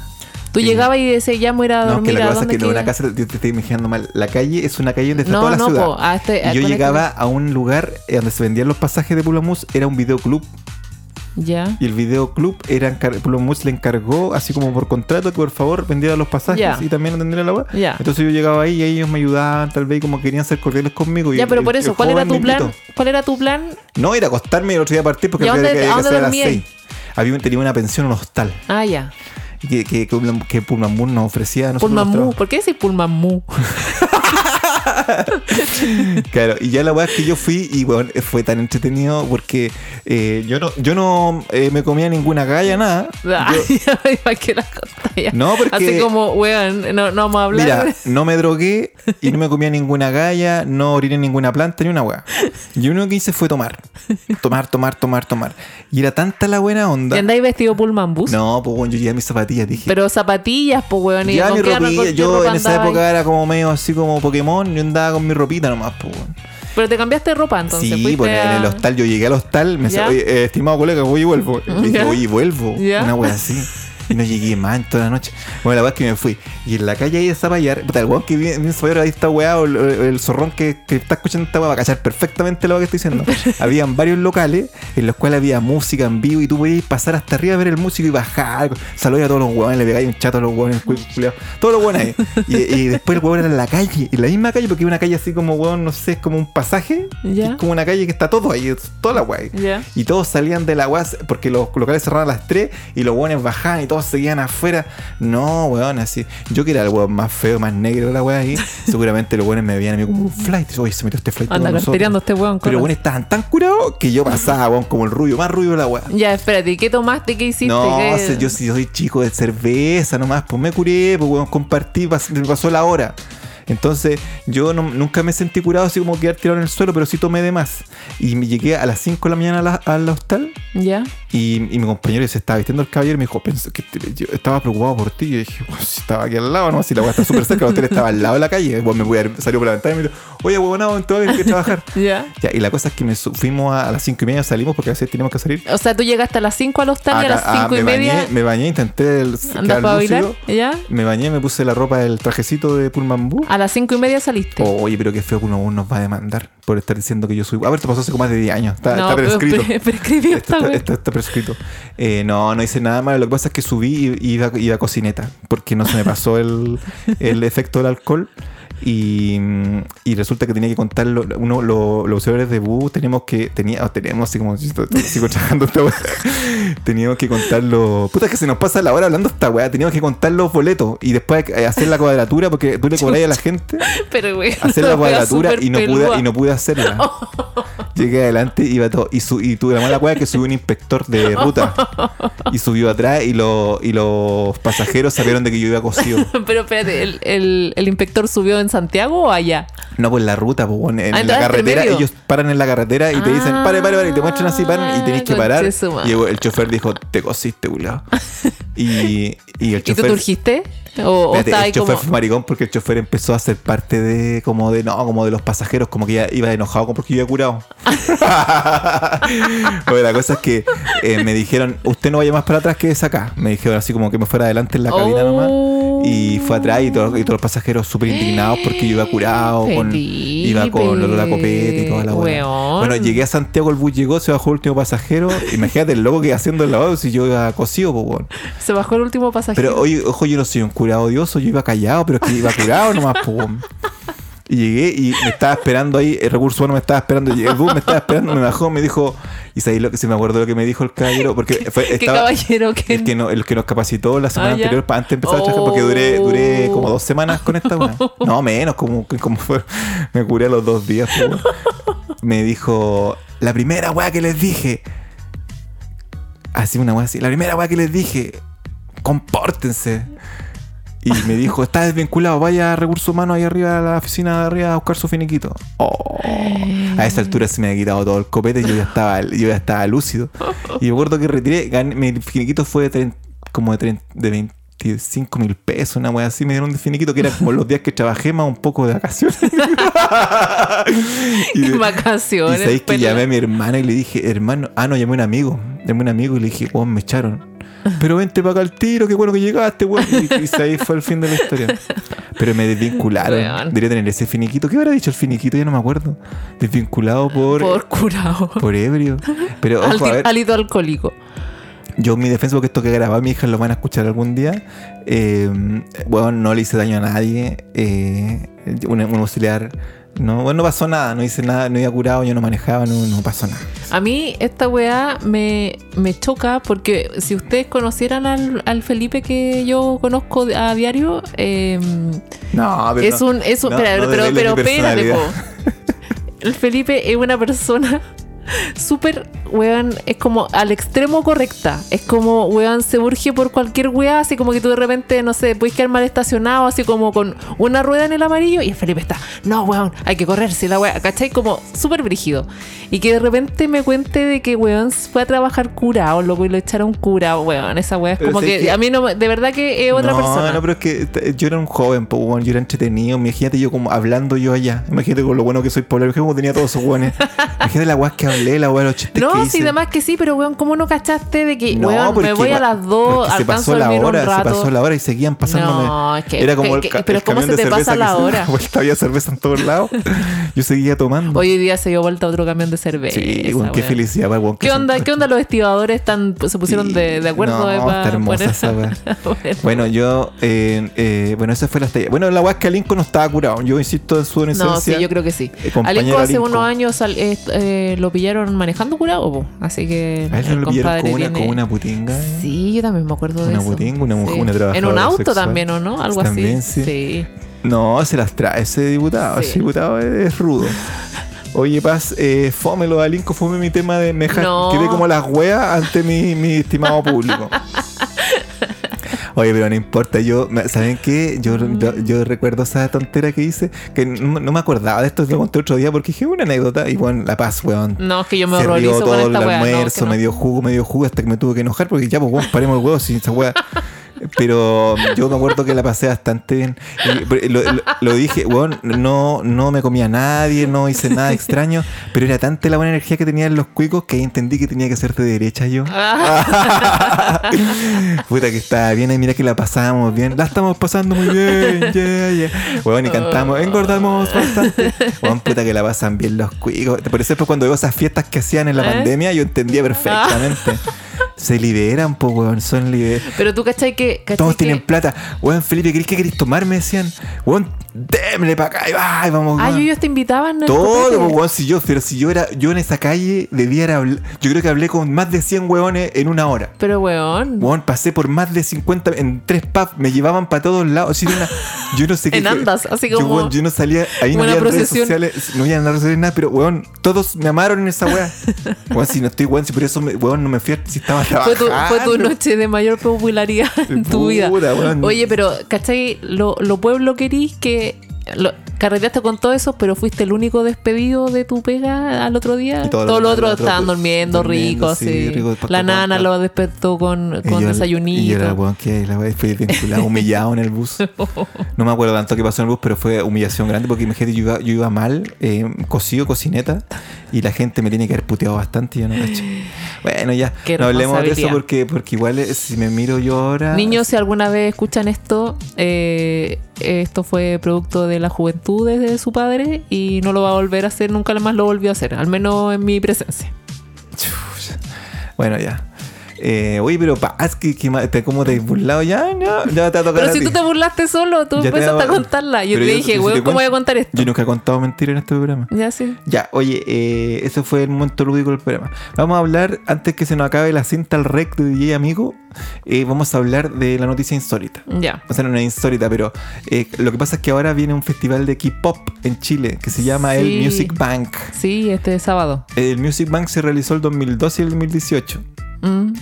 Tú Eh, llegabas y decías, ya me voy a ir a No, dormir que la cosa es que no, una casa, yo te estoy imaginando mal. La calle es una calle donde está No, toda la no, ciudad. po, a este- a- y yo llegaba a un lugar eh, donde se vendían los pasajes de Pulomus, era un videoclub. Ya. Y el videoclub era Pulomus le encargó, así como por contrato, que por favor vendiera los pasajes Ya. y también atendiera la web. Ya. Entonces yo llegaba ahí y ellos me ayudaban, tal vez como querían ser cordiales conmigo. y Ya, pero el- por eso, ¿cuál era tu plan? invitó. ¿Cuál era tu plan? No, ir a acostarme y el otro día partir porque ¿Y a había que, a las? 6. Había, tenía una pensión, un hostal. Ah, ya. Que, que, que, Pullman Moon nos ofrecía a nosotros. ¿Por qué decís Pullman Mu? Claro, y ya la weá es que yo fui y bueno, fue tan entretenido porque eh, yo no, yo no eh, me comía ninguna galla, nada. Yo-. No, porque- Así como, weón, no, no vamos a hablar. mira, no me drogué y no me comía ninguna galla, no oriné ninguna planta ni una weá. Y lo único que hice fue tomar. Tomar, tomar, tomar, tomar. Y era tanta la buena ¿Y onda. andáis vestido Pullman Bus? No, pues bueno, yo llevé mis zapatillas, dije. Pero zapatillas, pues, weón. ¿y ya mi ropilla, yo en esa época era como medio así como Pokémon, yo andaba con mi ropita nomás, pues. Pero te cambiaste de ropa, entonces. sí, pues en a- el hostal, yo llegué al hostal, me dice, oye, eh, estimado colega, voy y vuelvo. Le dije, y vuelvo. ¿Ya? Una wea así. Y no llegué más en toda la noche. Bueno, la verdad es que me fui. Y en la calle ahí de Zapallar, puta, el weón que viene en Zapallar, ahí está weá, o el, el zorrón que, que está escuchando esta weá va a cachar perfectamente lo que estoy diciendo. Habían varios locales en los cuales había música en vivo y tú podías pasar hasta arriba a ver el músico y bajar. Saludar a todos los weones, le pegáis un chato a los weones, todos los weones ahí. Y, y después el weón era en la calle, en la misma calle, porque hay una calle así como weón, no sé, es como un pasaje. Que Es como una calle que está todo ahí, toda la weá. Ya. Y todos salían de la UAS porque los locales cerraban a las 3 y los weones bajaban y todos seguían afuera. No, weón, así. Yo que era el weón más feo, más negro la weá ahí, seguramente los weones me veían a mí como un flight. Oye, se metió este flight. Anda cartereando este weón. Pero weones estaban tan curados que yo pasaba, weón, como el rubio, más rubio de la weá. Ya, espérate, ¿y ¿qué tomaste? ¿Qué hiciste? No, ¿Qué- yo sí soy chico de cerveza nomás, pues me curé, pues weón, compartí, pas- me pasó la hora. Entonces, yo no- nunca me sentí curado así como quedar tirado en el suelo, pero sí tomé de más. Y me llegué a las 5 de la mañana la- al hostal, ¿Ya? Y, y mi compañero se estaba vistiendo el caballero y me dijo, "Pensé que te- yo estaba preocupado por ti. Y yo dije, "Bueno, si estaba aquí al lado, ¿no? Si la weá está súper cerca, el hotel estaba al lado de la calle. Bueno, me voy a salió por la ventana y me dijo, oye, huevonado, a tener que trabajar. ¿Ya? Ya, y la cosa es que me fuimos a, a las cinco y media, salimos porque a veces teníamos que salir. O sea, tú llegaste a las 5 al hostal y a las ah, 5 y me media Bañé, me bañé, intenté el, quedar lúcido. ¿Ya? Me bañé, me puse la ropa del trajecito de Pullman Boo. A las 5 y media saliste. Oye, pero qué feo que uno uno nos va a demandar por estar diciendo que yo soy. A ver, te pasó hace como más de 10 años. Está, no, está prescrito. pre- prescribió esta. Prescrito. Eh, no, no hice nada malo. Lo que pasa es que subí y iba, iba a cocineta porque no se me pasó el, el efecto del alcohol. Y, y resulta que tenía que contar lo- uno, lo- los usuarios de bus teníamos que tenía o teníamos así como sigo trabajando esta weá. teníamos que contar los puta que se nos pasa la hora hablando esta weá teníamos que contar los boletos y después eh, hacer la cuadratura porque tú le cobras a la gente Pero, güey, hacer la cuadratura y no, pude, y no pude hacerla. Llegué adelante iba todo. Y, su, y tuve la mala hueá que subió un inspector de ruta. Y subió atrás y, lo- y los pasajeros sabieron de que yo iba cosido. Pero espérate, ¿el, el, el inspector subió en Santiago o allá? No, pues la ruta, pues, en, Ah, en la carretera. medio. Ellos paran en la carretera y te dicen, pare, pare, pare. Y te muestran así, paran y tenés que parar. Y el chofer dijo, te cosiste, culiao. Y, y el ¿Y tú chofer. turgiste? ¿O, o Espérate, estaba el ahí chofer como.? fue maricón porque el chofer empezó a ser parte de como de no, como de los pasajeros, como que ya iba enojado porque yo iba curado. La cosa es que eh, me dijeron, usted no vaya más para atrás que es acá. Me dijeron así como que me fuera adelante en la cabina nomás. Y fue atrás y, todo- y todos los pasajeros súper indignados porque yo iba curado, con, iba con olor a copete y toda la. Weón. Bueno, llegué a Santiago, el bus llegó, se bajó el último pasajero. Imagínate el loco que iba haciendo el lavado si yo iba cosido, pues bueno. Se bajó el último pasajero. Pero oye, ojo, yo no soy un curado odioso, yo iba callado, pero es que iba curado nomás, weón. Y llegué y me estaba esperando ahí, el recurso humano me estaba esperando, y el bus me estaba esperando, me bajó, me dijo, y sabéis lo que se me acuerdo lo que me dijo el caballero, porque fue, ¿Qué estaba, caballero que el que, no- el que nos capacitó la semana Ah, anterior para antes de empezar a trabajar, porque duré, duré Oh. como dos semanas con esta una. No, menos, como, como fue, me curé a los dos días, weón. Me dijo, la primera weá que les dije, así una weá así, la primera weá que les dije, compórtense. Y me dijo, está desvinculado, vaya a recursos humanos ahí arriba a la oficina de arriba a buscar su finiquito. Oh. A esa altura se me había quitado todo el copete y yo ya estaba, yo ya estaba lúcido. Y me acuerdo que retiré, gané- mi finiquito fue de, trein- como de, trein- de 25 mil pesos, una wea así, me dieron un finiquito que era como los días que trabajé más un poco de vacaciones. y, de- y vacaciones. sabéis que llamé a mi hermana y le dije, hermano, ah, no, llamé a un amigo. Llamé a un amigo y le dije, weón, me echaron. Pero vente para acá al tiro, qué bueno que llegaste, weón. Y, y ahí fue el fin de la historia. Pero me desvincularon. Weón. Debería tener ese finiquito. ¿Qué habrá dicho el finiquito? Ya no me acuerdo. Desvinculado por, Por curado. por ebrio. Pero ojo, a ver, Alito alcohólico. yo en mi defensa, porque esto que grababa mi hija lo van a escuchar algún día. Eh, bueno, no le hice daño a nadie. Eh, un, un auxiliar. No, bueno, no pasó nada, no hice nada, no iba curado, yo no manejaba, no, no pasó nada. A mí esta weá me, me choca porque si ustedes conocieran al, al Felipe que yo conozco a diario, eh, No, pero es no. un... Es un no, pero espérate, po. El Felipe es una persona súper, weón, es como al extremo correcta. Es como, weón, se urge por cualquier weá, así como que tú de repente, no sé, puedes quedar mal estacionado, así como con una rueda en el amarillo y el Felipe está, no, weón, hay que correrse la weá, ¿cachai? Como súper brígido. Y que de repente me cuente de que, weón, fue a trabajar curado, loco, y lo echaron curado, weón. Esa weá es Pero como que, que- a mí no, de verdad que es otra no, persona. No, pero es que yo era un joven, po, weón, yo era entretenido. Imagínate yo como hablando yo allá. Imagínate con lo bueno que soy por Imagínate cómo tenía todos esos weones. Imagínate la weá que hablé, la weá de los chistes No, hice. sí, además que sí, pero weón, ¿cómo no cachaste de que, No, weón, me voy a las dos, porque se alcanzo pasó a la hora, un rato? se pasó la hora y seguían pasándome. No, es que- Era como que- el, que- pero el ¿cómo se te pasa la hora? vuelta, había cerveza en todos lados. Yo seguía tomando. Hoy día se dio vuelta otro camión de cerveza. sí, weón, qué felicidad, weón. ¿Qué onda, ¿Qué onda los estibadores están, se pusieron de, de acuerdo? No, eh, está hermosa esa. Bueno. Yo, eh, eh, bueno, esa fue la estrella. Bueno, la weá es que Alinco no estaba curado. Yo insisto en su inocencia. No, sí, yo creo que sí. Eh, Alinco hace unos años lo pillaron manejando curado, po. así que A él el lo compadre con una, tiene- con una putinga. Sí, yo también me acuerdo de Una eso. putinga, una mujer, Sí. una En un trabajadora auto sexual. también, ¿o no? Algo También, así. sí. No, se las trae ese diputado. Sí. Ese diputado es, es rudo. Oye, Paz, eh, fómelo, Alinco, fome mi tema de meja. No. Quedé como las weas ante mi, mi estimado público. Oye, pero no importa, yo, ¿saben qué? Yo, yo, yo recuerdo esa tontera que hice, que no, no me acordaba de esto, lo conté otro día porque dije una anécdota y bueno, la paz, weón. No, es que yo me Se rió todo con el esta no, almuerzo, que no. me dio jugo, me dio jugo hasta que me tuve que enojar porque ya, pues, weón, paremos el huevo sin esa weá. Pero yo me acuerdo que la pasé bastante bien. Lo, lo- lo dije, weón, no, no me comía a nadie, no hice nada extraño, pero era tanta la buena energía que tenía en los cuicos que entendí que tenía que ser de derecha yo. Puta que estaba bien, y mira que la pasábamos bien. La estamos pasando muy bien, yeah, yeah. Weón, y cantamos, engordamos bastante. Weón, puta que la pasan bien los cuicos. Por eso después cuando veo esas fiestas que hacían en la ¿Eh? pandemia, yo entendía perfectamente. Se liberan, pues, weón, son liber... Pero tú, ¿cachai que.? cachai Todos que- tienen plata. Weón, Felipe, ¿querés que querés tomar? Me decían, weón, démele para acá y va, y vamos, Ah, yo ellos te invitaban. al Todo, weón, si yo, pero si yo era, yo en esa calle debiera hablar, yo creo que hablé con más de 100 weones en una hora. Pero, weón. Weón, pasé por más de 50 en tres pubs, me llevaban para todos lados. así de una- yo no sé qué. En andas, así yo, como weón, yo no salía, ahí no había redes sociales, no había redes sociales nada, pero weón, todos me amaron en esa weá. weón, si no estoy weón, si por eso me- weón no me fui si estaba Fue tu, trabajando. fue tu noche de mayor popularidad en tu vida. Oye, pero, ¿cachai? Lo, lo pueblo querís que. Lo, carreteaste con todo eso, pero fuiste el único despedido de tu pega al otro día. Todo Todos lo- los otros otro, estaban pues, durmiendo, durmiendo, ricos. sí, rico, La nana lo despertó con, Y con yo- desayunito. Y yo era, weón, que la vinculado, humillado en el bus. No me acuerdo tanto qué pasó en el bus, pero fue humillación grande porque imagínate, yo iba, yo iba mal, eh, cocido, cocineta, y la gente me tiene que haber puteado bastante yo no cacho. Bueno, ya, Qué no hablemos de eso porque, porque igual eh, si me miro yo ahora. Niños, si alguna vez escuchan esto, eh, esto fue producto de la juventud de su padre y no lo va a volver a hacer, nunca más lo volvió a hacer, al menos en mi presencia. Bueno, ya. Eh, oye, pero Paz, que, que ¿cómo te has burlado? Ya, ya, ya te va a tocar Pero a si tú te burlaste solo, tú empezaste a contarla. Yo Pero te yo- dije, si te ¿cómo voy a contar esto? Yo nunca he contado mentiras en este programa. Ya sí. Ya, oye, eh, ese fue el momento lúdico del programa. Vamos a hablar, antes que se nos acabe la cinta al rec de DJ Amigo, eh, vamos a hablar de la noticia insólita. Ya. O sea, no es insólita, pero eh, lo que pasa es que ahora viene un festival de K-pop en Chile que se llama Sí. el Music Bank. Sí, este sábado. El Music Bank se realizó el 2012 y el 2018. Mm.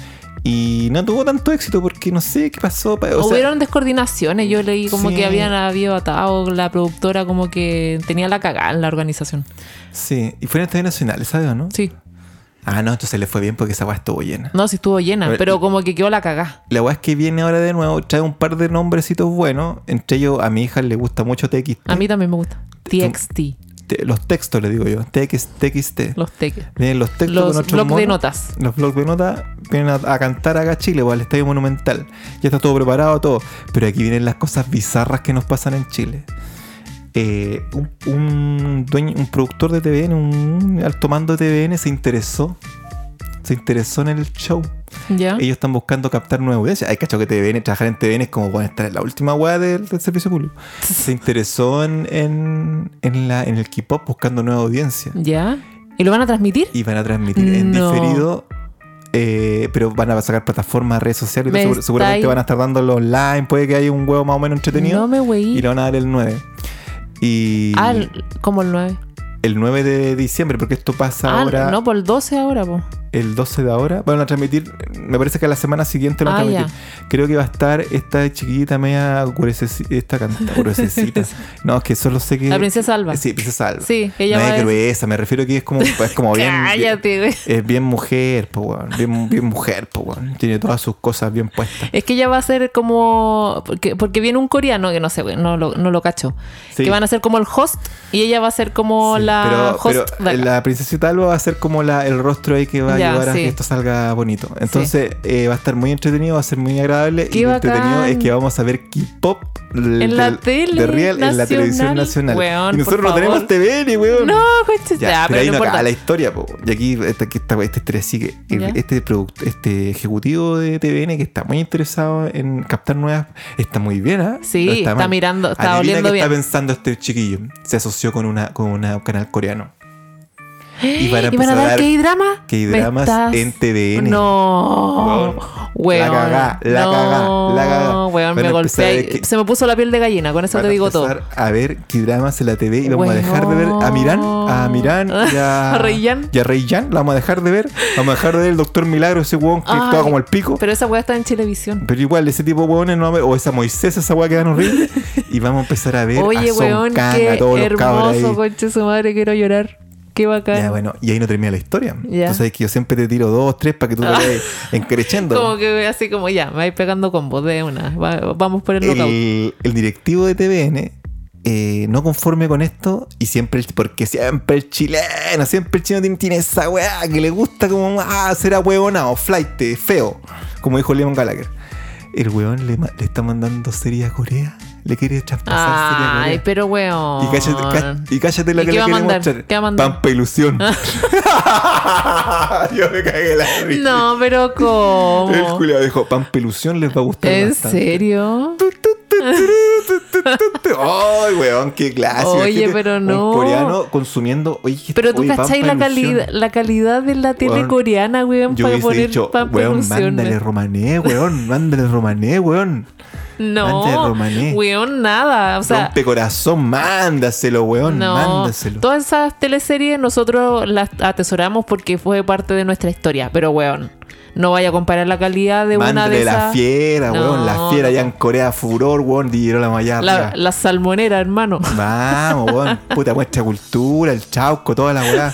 Y no tuvo tanto éxito porque no sé qué pasó. sea, Hubieron descoordinaciones. Yo leí como Sí. que habían habido atado la productora, como que tenía la cagada en la organización. sí, y fue en estadio nacional, ¿sabes o no? Sí. Ah, no, entonces le fue bien porque esa weá estuvo llena. No, sí estuvo llena, pero como que quedó la cagada. La weá es que viene ahora de nuevo, trae un par de nombrecitos buenos. Entre ellos, a mi hija le gusta mucho TXT. A mí también me gusta. TXT. Te- los textos, le digo yo. TX, TXT. Los. Vienen los textos Los con blogs de notas. Los blogs de notas vienen a, a cantar acá a Chile, o al Estadio Monumental. Ya está todo preparado, todo. Pero aquí vienen las cosas bizarras que nos pasan en Chile. Eh, un, un dueño, un productor de TVN, un alto mando de TVN se interesó. Se interesó en el show. ¿Ya? Ellos están buscando captar nueva audiencia. Hay cacho que TVN, trabajar en TVN es como bueno, estar en la última weá del, del servicio público. Se interesó en, en, en, la, en el K-pop buscando nueva audiencia. ¿Ya? ¿Y lo van a transmitir? Y van a transmitir en diferido. eh, pero van a sacar plataformas, redes sociales. Me seguro- seguramente van a estar dándolo online. Puede que haya un huevo más o menos entretenido. No me y weí. le van a dar el 9. Y Ah, el- como el 9. el 9 de diciembre, porque esto pasa Ah, ahora. no, por el 12 ahora, po. El 12 de ahora. Van a transmitir, me parece que a la semana siguiente lo van a Ah, transmitir. Creo que va a estar esta chiquita media gruesecita, esta gruesecita. no, es que solo sé que... La princesa Alba. Sí, princesa Alba. Sí, ella no va es a- gruesa, me refiero que es como, es como bien... Cállate, güey. Es bien mujer, po, weón. Bien, bien mujer, po, weón. Tiene todas sus cosas bien puestas. Es que ella va a ser como. Porque, porque viene un coreano que no sé, no lo, no lo cacho. Sí. Que van a ser como el host y ella va a ser como Sí, la pero, host. pero la princesita Alba va a ser como la, el rostro ahí que va a Ya, ayudar a sí. que esto salga bonito. Entonces eh, va a estar muy entretenido, va a ser muy agradable. Qué y lo entretenido es que vamos a ver K-pop En la tele de Real en la televisión nacional. Weón, y nosotros no tenemos. TVN, weón. No, coche, Ya, ya, pero ahí no importa. la historia, po. Y aquí esta, esta, esta historia sigue. Ya. este, product- este ejecutivo de TVN que está muy interesado en captar nuevas, está muy bien, ¿ah? Sí, No está mirando, está oliendo qué está bien. pensando este chiquillo. Se asoció con una con un canal coreano. Y van a ¿Y van a a dar K-drama? K-dramas ¿Me estás- en TVN. No. Weón. La cagá, la no, cagá, la cagá. Weón, Van me a a golpeé. que- Se me puso la piel de gallina, con eso Van te a digo todo. empezar a ver K-dramas en la TV y vamos a dejar de ver a Mirán, a Mirán y a, ¿A Reyyan? y a Reyyan, la vamos a dejar de ver. Vamos a dejar de ver el Doctor Milagro, ese huevón que Ay, estaba como el pico. Pero esa weá está en Televisión. Pero igual, ese tipo de huevones no a o esa Moisés, esa hueá que dan horrible. y vamos a empezar a ver Oye, a Son weón, Kang, qué a todos los cabros hermoso, ahí. conche su madre, quiero llorar. Qué bacán. Ya, bueno, y ahí no termina la historia. Ya. Tú sabes que yo siempre te tiro dos, tres para que tú te vayas encrechendo. Como que así como ya, me vais pegando combos de una. Va- vamos por el knockout. el, el directivo de TVN, eh, no conforme con esto, y siempre, el- porque siempre el chileno, siempre el chileno tiene, tiene esa weá que le gusta como ah, ser ahueonado, flight, feo, como dijo Leon Gallagher. El weón le, le está mandando serie a Corea, le quiere traspasar. Ay, pero weón. Y cállate, cá- y cállate la ¿Y que le quiere mandar? mostrar. ¿Qué va a mandar? Pampa Ilusión. Yo me cagué la risa. No, pero ¿cómo? El culiao dijo, Pampa Ilusión les va a gustar ¿En bastante. serio? Ay, weón, qué clásico. Oye, pero no. Un coreano consumiendo. Oye, Pero tú oye, cachai la Ilusión. calidad, la calidad de la tele Weón, coreana, weón, Yo para poner dicho, Pampa weón, Ilusiones. mándale romané, weón, mándale romané, weón. No, weón, nada. O sea, Rompe corazón, mándaselo, weón, no. mándaselo. Todas esas teleseries nosotros las atesoramos porque fue parte de nuestra historia. Pero, weón, no vaya a comparar la calidad de una de la esas. fiera, weón, la fiera no. ya en Corea, furor, weón, dieron la malla La, la salmonera, hermano. Vamos, weón. Puta, nuestra cultura, el chauco, toda la weá.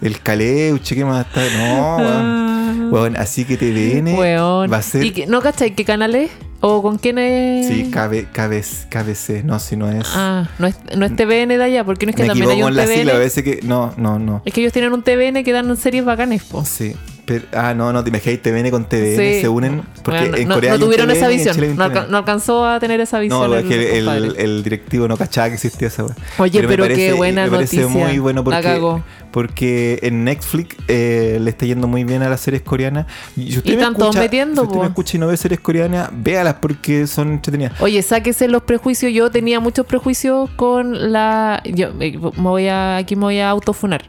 El caleuche, ¿qué más está? No, weón. Weón, así que TVN Weón. va a ser. ¿Y qué- ¿No cachai qué canal es? ¿O con quién es? Sí, KB, KBC, no, si no es. Ah, no es, no es TVN de allá, porque no es que me también hay un la sigla, a TVN. veces que. No, no, no. Es que ellos tienen un TVN que dan series bacanes, po. Sí. Pero, ah, no, no, te imaginas TVN con TVN Sí. se unen. Porque Bueno, en no, Corea no un tuvieron esa TVN en visión. No, alca- TVN. no alcanzó a tener esa visión. No, es que el, compadre. el directivo no cachaba que existía esa weá. Oye, pero qué parece- buena me parece noticia. muy bueno La porque, cagó. porque en Netflix eh, le está yendo muy bien a las series coreanas. Y, usted Y me están todos escucha- metiendo, Si usted me escucha y no ve series coreanas, porque son entretenidas. Oye, sáquese los prejuicios. Yo tenía muchos prejuicios con la. Yo eh, me voy a. Aquí me voy a autofunar.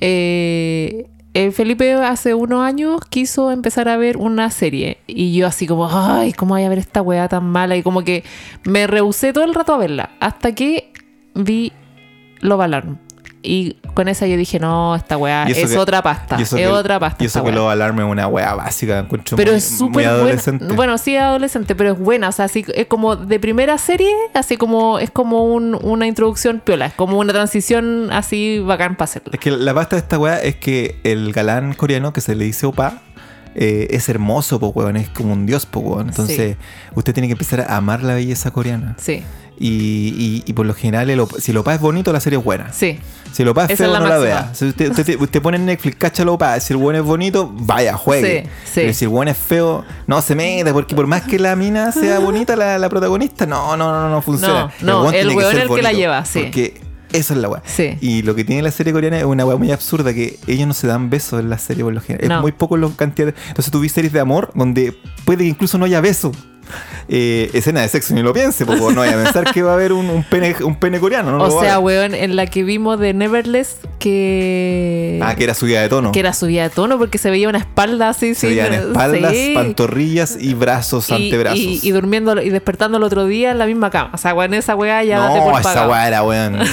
Eh, eh, Felipe hace unos años quiso empezar a ver una serie. Y yo así como, ay, ¿cómo voy a ver esta weá tan mala? Y como que me rehusé todo el rato a verla. Hasta que vi Love Alarm. Y con esa yo dije, no, esta weá es que- otra pasta. Es que- otra pasta. Y eso que weá. lo alarme es una wea básica, encuentro Pero muy, es súper adolescente. buena. Bueno, sí, adolescente, pero es buena. O sea, así, es como de primera serie, así como es como un- una introducción piola. Es como una transición así bacán para hacerla. Es que la pasta de esta weá es que el galán coreano que se le dice opa eh, es hermoso, po, weón. Es como un dios, po, weón. Entonces, usted tiene que empezar a amar la belleza coreana. Sí, Y, y- y por lo general, el opa- si el opa es bonito, la serie es buena. sí. Si el opa es Esa feo, es la no la vea. Si usted, usted, usted pone en Netflix, cacha el opa. Si el buen es bonito, vaya, juegue. Sí, sí. Pero si el buen es feo, no se meta. Porque por más que la mina sea bonita, la, la protagonista, no, no, no, no funciona. No, no, el ser es el que la lleva, sí. Porque eso es la weá. Sí. Y lo que tiene la serie coreana es una weá muy absurda que ellos no se dan besos en la serie por lo general. No. Es muy poco la cantidad de... Entonces tú ves series de amor donde puede que incluso no haya beso. Eh, escena de sexo, ni lo piense, porque no vaya a pensar que va a haber un, un pene, un pene coreano. No o sea, weón, en la que vimos de Neverless, que. Ah, que era subida de tono. que era subida de tono porque se veía una espalda así, Se sí, veían espaldas, sí. pantorrillas y brazos, Y, antebrazos. y, y durmiendo y despertando el otro día en la misma cama. O sea, weón, esa weá ya no, por esa weá era, weón.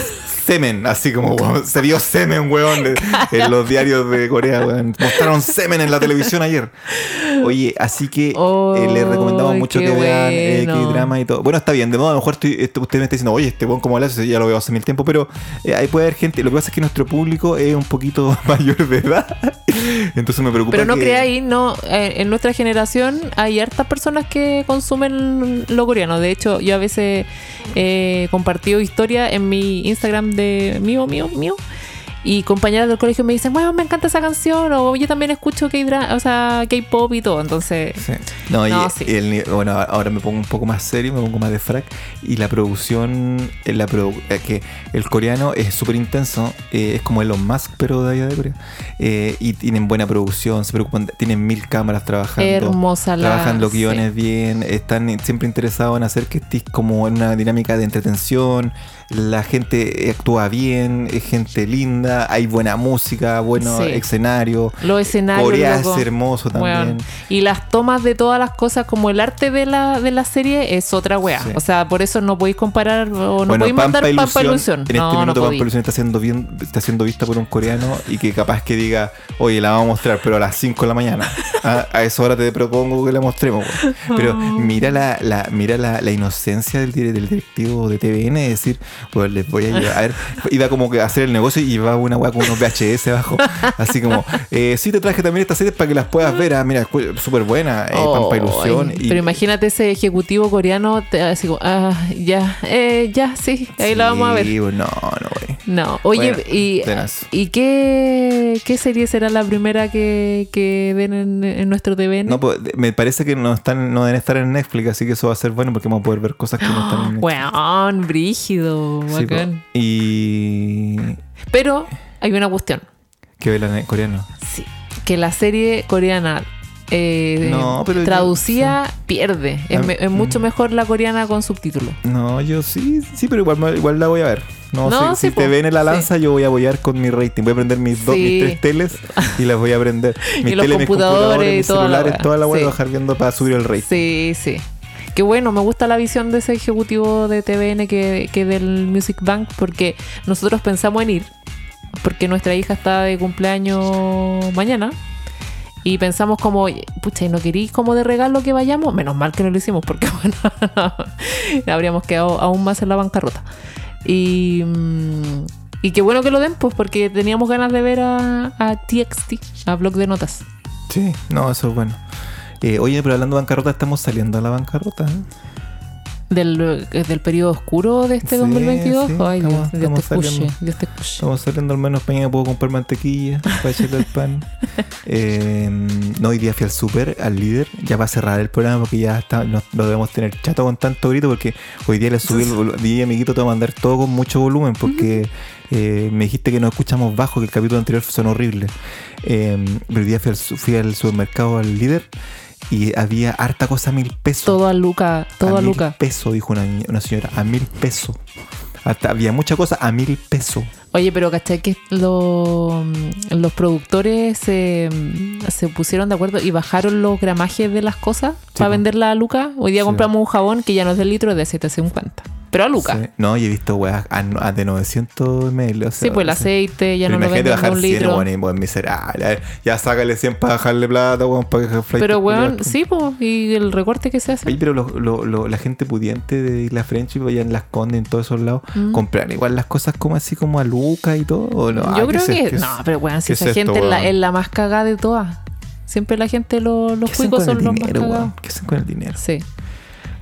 Semen, así como weón, se vio semen, weón, en los diarios de Corea, weón. Mostraron semen en la televisión ayer. Oye, así que eh, les recomendamos Ay, mucho que vean eh, drama y todo. Bueno, está bien, de modo a lo mejor estoy- esto- usted me está diciendo, oye, este weón como habla, eso ya lo veo hace mil tiempo, pero eh, ahí puede haber gente. Lo que pasa es que nuestro público es un poquito mayor de edad. Entonces me preocupa Pero no que- creáis, no, eh, en nuestra generación hay hartas personas que consumen lo coreano. De hecho, yo a veces he compartido historia en mi Instagram de mío, mío, mío. Y compañeras del colegio me dicen, bueno, me encanta esa canción. O yo también escucho K-dra- o sea, K-pop y todo. Entonces, Sí. No, y, No, sí. y el ni- bueno, ahora me pongo un poco más serio, me pongo más de frac. Y la producción, eh, la produ- eh, que el coreano es súper intenso, eh, es como Elon Musk, pero de allá de Corea. Eh, y tienen buena producción, se preocupan, tienen mil cámaras trabajando. hermosa la. Trabajan los sí. guiones bien, están siempre interesados en hacer que estés como en una dinámica de entretención. La gente actúa bien, es gente linda. Linda, hay buena música, bueno Sí. escenario. Los escenarios. Corea loco. es hermoso también. Weón. Y las tomas de todas las cosas, como el arte de la, de la serie, es otra wea. Sí. O sea, por eso no podéis comparar o no bueno, podéis mandar Pampa Pampa Ilusión. En este no, no minuto Pampa podéis. Ilusión está siendo, bien, está siendo vista por un coreano y que capaz que diga, oye, la vamos a mostrar, pero a las 5 de la mañana. A, a esa hora te propongo que la mostremos. weón. Pero mira la, la, mira la, la inocencia del, del directivo de TVN, de decir, pues les voy a llevar. A ver, iba como que a hacer el negocio y llevaba una weá con unos VHS abajo. Así como, eh, sí te traje también estas series para que las puedas ver. Ah, mira, súper buena, eh, Pampa Ilusión. Ay, y- Pero imagínate ese ejecutivo coreano, te, así como, ah, ya, eh, ya, sí, ahí la vamos a ver. Sí, pues, no, no, güey. No, oye, Bueno, y. ¿y qué, qué serie será la primera que, que ven en, en nuestro TVN? No, pues, me parece que no están, no deben estar en Netflix, así que eso va a ser bueno porque vamos a poder ver cosas que no están en Netflix. Weón, brígido, Sí, po. bacán. y Pero hay una cuestión. que velan coreano. Sí, que la serie coreana eh, No, pero yo- traducida pierde. Es, me- es mucho mm. mejor la coreana con subtítulos. No, yo sí, sí, pero igual, igual la voy a ver. No, No, si, sí, si te ven en la Sí. lanza, yo voy a apoyar con mi rating. Voy a prender mis, dos, Sí. mis tres teles y las voy a prender. Mis Y los teles, mis computadores y mis toda la celulares, toda la voy Sí. a bajar viendo para subir el rating. Sí, sí. Qué bueno, me gusta la visión de ese ejecutivo de TVN que, que del Music Bank porque nosotros pensamos en ir porque nuestra hija está de cumpleaños mañana y pensamos como, "Oye, pucha, ¿y no queréis como de regalo que vayamos? Menos mal que no lo hicimos porque bueno, habríamos quedado aún más en la bancarrota. Y, mm, y qué bueno que lo den, pues porque teníamos ganas de ver a, a TXT, a Blog de Notas. Sí, no, eso es bueno. Eh, oye, pero hablando de bancarrota, estamos saliendo a la bancarrota. ¿eh? Del, eh, del periodo oscuro de este Sí, 2022. sí, Ay, estamos- Dios te saliendo. Dios te escuche. Estamos saliendo al menos mañana puedo comprar mantequilla para echarle al pan. Eh, no, hoy día fui al súper, al líder, ya va a cerrar el programa porque ya está, no, lo debemos tener chato con tanto grito porque hoy día le subí el amiguito, te voy a mandar todo con mucho volumen porque eh, me dijiste que no escuchamos bajo, que el capítulo anterior son horribles. Eh, pero hoy día fui al, su- fui al supermercado, al líder, y había harta cosa a mil pesos. Todo a Luca, todo a, mil Luca. pesos, dijo una, una señora, a mil pesos. Hasta había mucha cosa a mil pesos. Oye, pero ¿cachai que lo- los productores se, se pusieron de acuerdo y bajaron los gramajes de las cosas para venderla a Luca? Hoy día Sí, compramos un jabón que ya no es del litro, es de 750. Pero a Luca. Sí. Sí, No, y he visto weas a, a de 900 ml. O sea, pues el aceite ya pero no lo venden de bajar un 100, litro. weón, weón, miserable. Ya sácale 100 para bajarle plata, weón, para que pero, weón, sí, pues, y el recorte que se hace. Oye, pero lo- lo- lo- la gente pudiente de Isla French, allá en Las Condes, en todos esos lados, Mm. compran igual las cosas como así como a Luca y todo. ¿o no? Ah, Yo ¿qué creo es esto? que. ¿Qué es- No, pero weón, si esa es esto, gente es la, es la más cagada de todas. Siempre la gente, lo- los ¿Qué hacen cuicos son el los más dinero, cagados. weón? ¿Qué hacen con el dinero? Sí.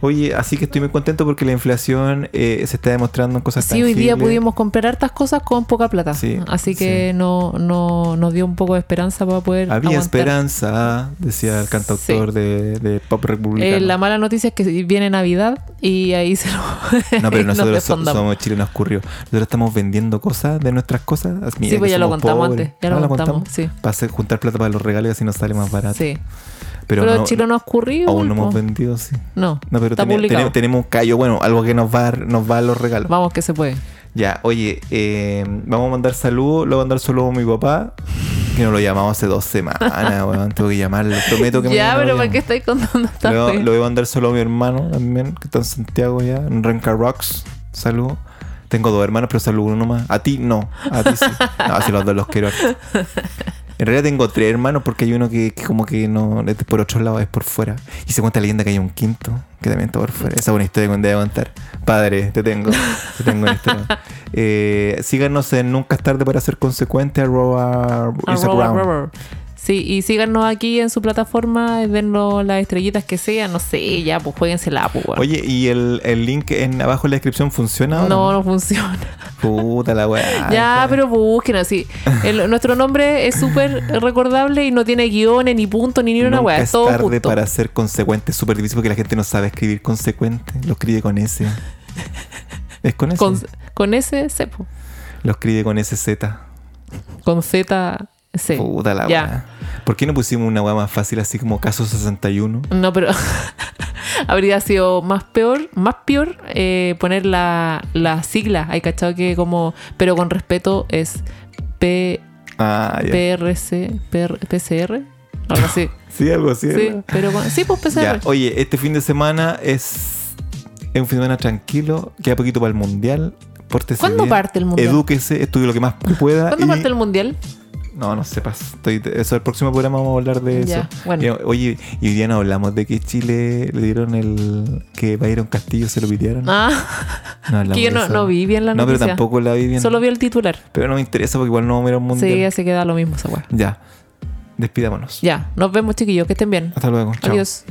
Oye, así que estoy muy contento porque la inflación eh, se está demostrando en cosas Sí, hoy día tangibles. pudimos comprar hartas cosas con poca plata. Sí, Así que no, no, nos dio un poco de esperanza para poder. Había aguantar. esperanza, decía el cantautor de, de pop republicano. Eh, la mala noticia es que viene Navidad y ahí se lo. No, pero nos nosotros so- somos chilenos currios. Nosotros estamos vendiendo cosas de nuestras cosas. Mira Sí, pues ya lo contamos pobres. antes. Ya Ah, lo contamos, sí. Para hacer- juntar plata para los regalos y así nos sale más barato. Sí. Pero, Pero, no, Chile no ha ocurrido. aún no hemos po. vendido, sí. No, No, pero está tene- publicado. tene- tenemos un callo, bueno, algo que nos va nos va a los regalos. Vamos que se puede. Ya, oye, eh, vamos a mandar saludos. Le voy a mandar saludos a mi papá, que no lo llamamos hace dos semanas, weón. Tengo que llamarlo. Prometo que Ya, lo pero ¿para qué estáis contando esta Le voy, a mandar solo a mi hermano también, que está en Santiago ya, en Renca Rocks. Salud. Tengo dos hermanos, pero saludo uno más. A ti no, a ti sí. No, si los dos los quiero. En realidad tengo tres hermanos porque hay uno que, que como que no es por otro lado, es por fuera. Y se cuenta la leyenda que hay un quinto que también está por fuera. Esa es una historia que un día voy a contar. Padre, te tengo. Te tengo una historia. Eh, síganos en Nunca es tarde para ser consecuente, arroba Ah, Instagram. Sí, y síganos aquí en su plataforma, dennos las estrellitas que sean, no sé, ya, pues jueguensela, pues, weón. Oye, ¿y el, el link en abajo en la descripción funciona? o No, no funciona. Puta la weá. ya, Ay, pero busquen así. El- nuestro nombre es súper recordable y no tiene guiones, ni punto, ni ni una weá. Es todo tarde para ser consecuente. Es súper difícil porque la gente no sabe escribir consecuente. Lo escribe con S. Es con S. Con, con S, C, po. Lo escribe con SZ. Con Z, C. Puta la weá. ¿Por qué no pusimos una weá más fácil así como caso 61? No, pero habría sido más peor, más peor eh, poner la, la sigla. Hay cachado que como, pero con respeto es P, Ah, ya. PRC, PR, PCR, algo así. Sí, algo así. sí, ¿verdad? pero con- sí, pues PCR. Oye, este fin de semana es, es un fin de semana tranquilo, queda poquito para el mundial. ¿Cuándo bien, parte el mundial? Edúquese, estudie lo que más pueda. ¿Cuándo y- parte el mundial? No, no sepas. Estoy, eso el próximo programa vamos a hablar de Ya, eso. bueno. Y, oye, y hoy día no hablamos de que Chile le dieron el. que Byron Castillo se lo pidieron. Ah, no que yo no, no vi bien la No, pero noticia. tampoco la vi bien. Solo vi el titular. Pero no me interesa porque igual no vamos a ir a un mundial. Sí, así queda lo mismo esa weá. Ya. Despidámonos. Ya, nos vemos chiquillos, que estén bien. Hasta luego. Chao. Adiós.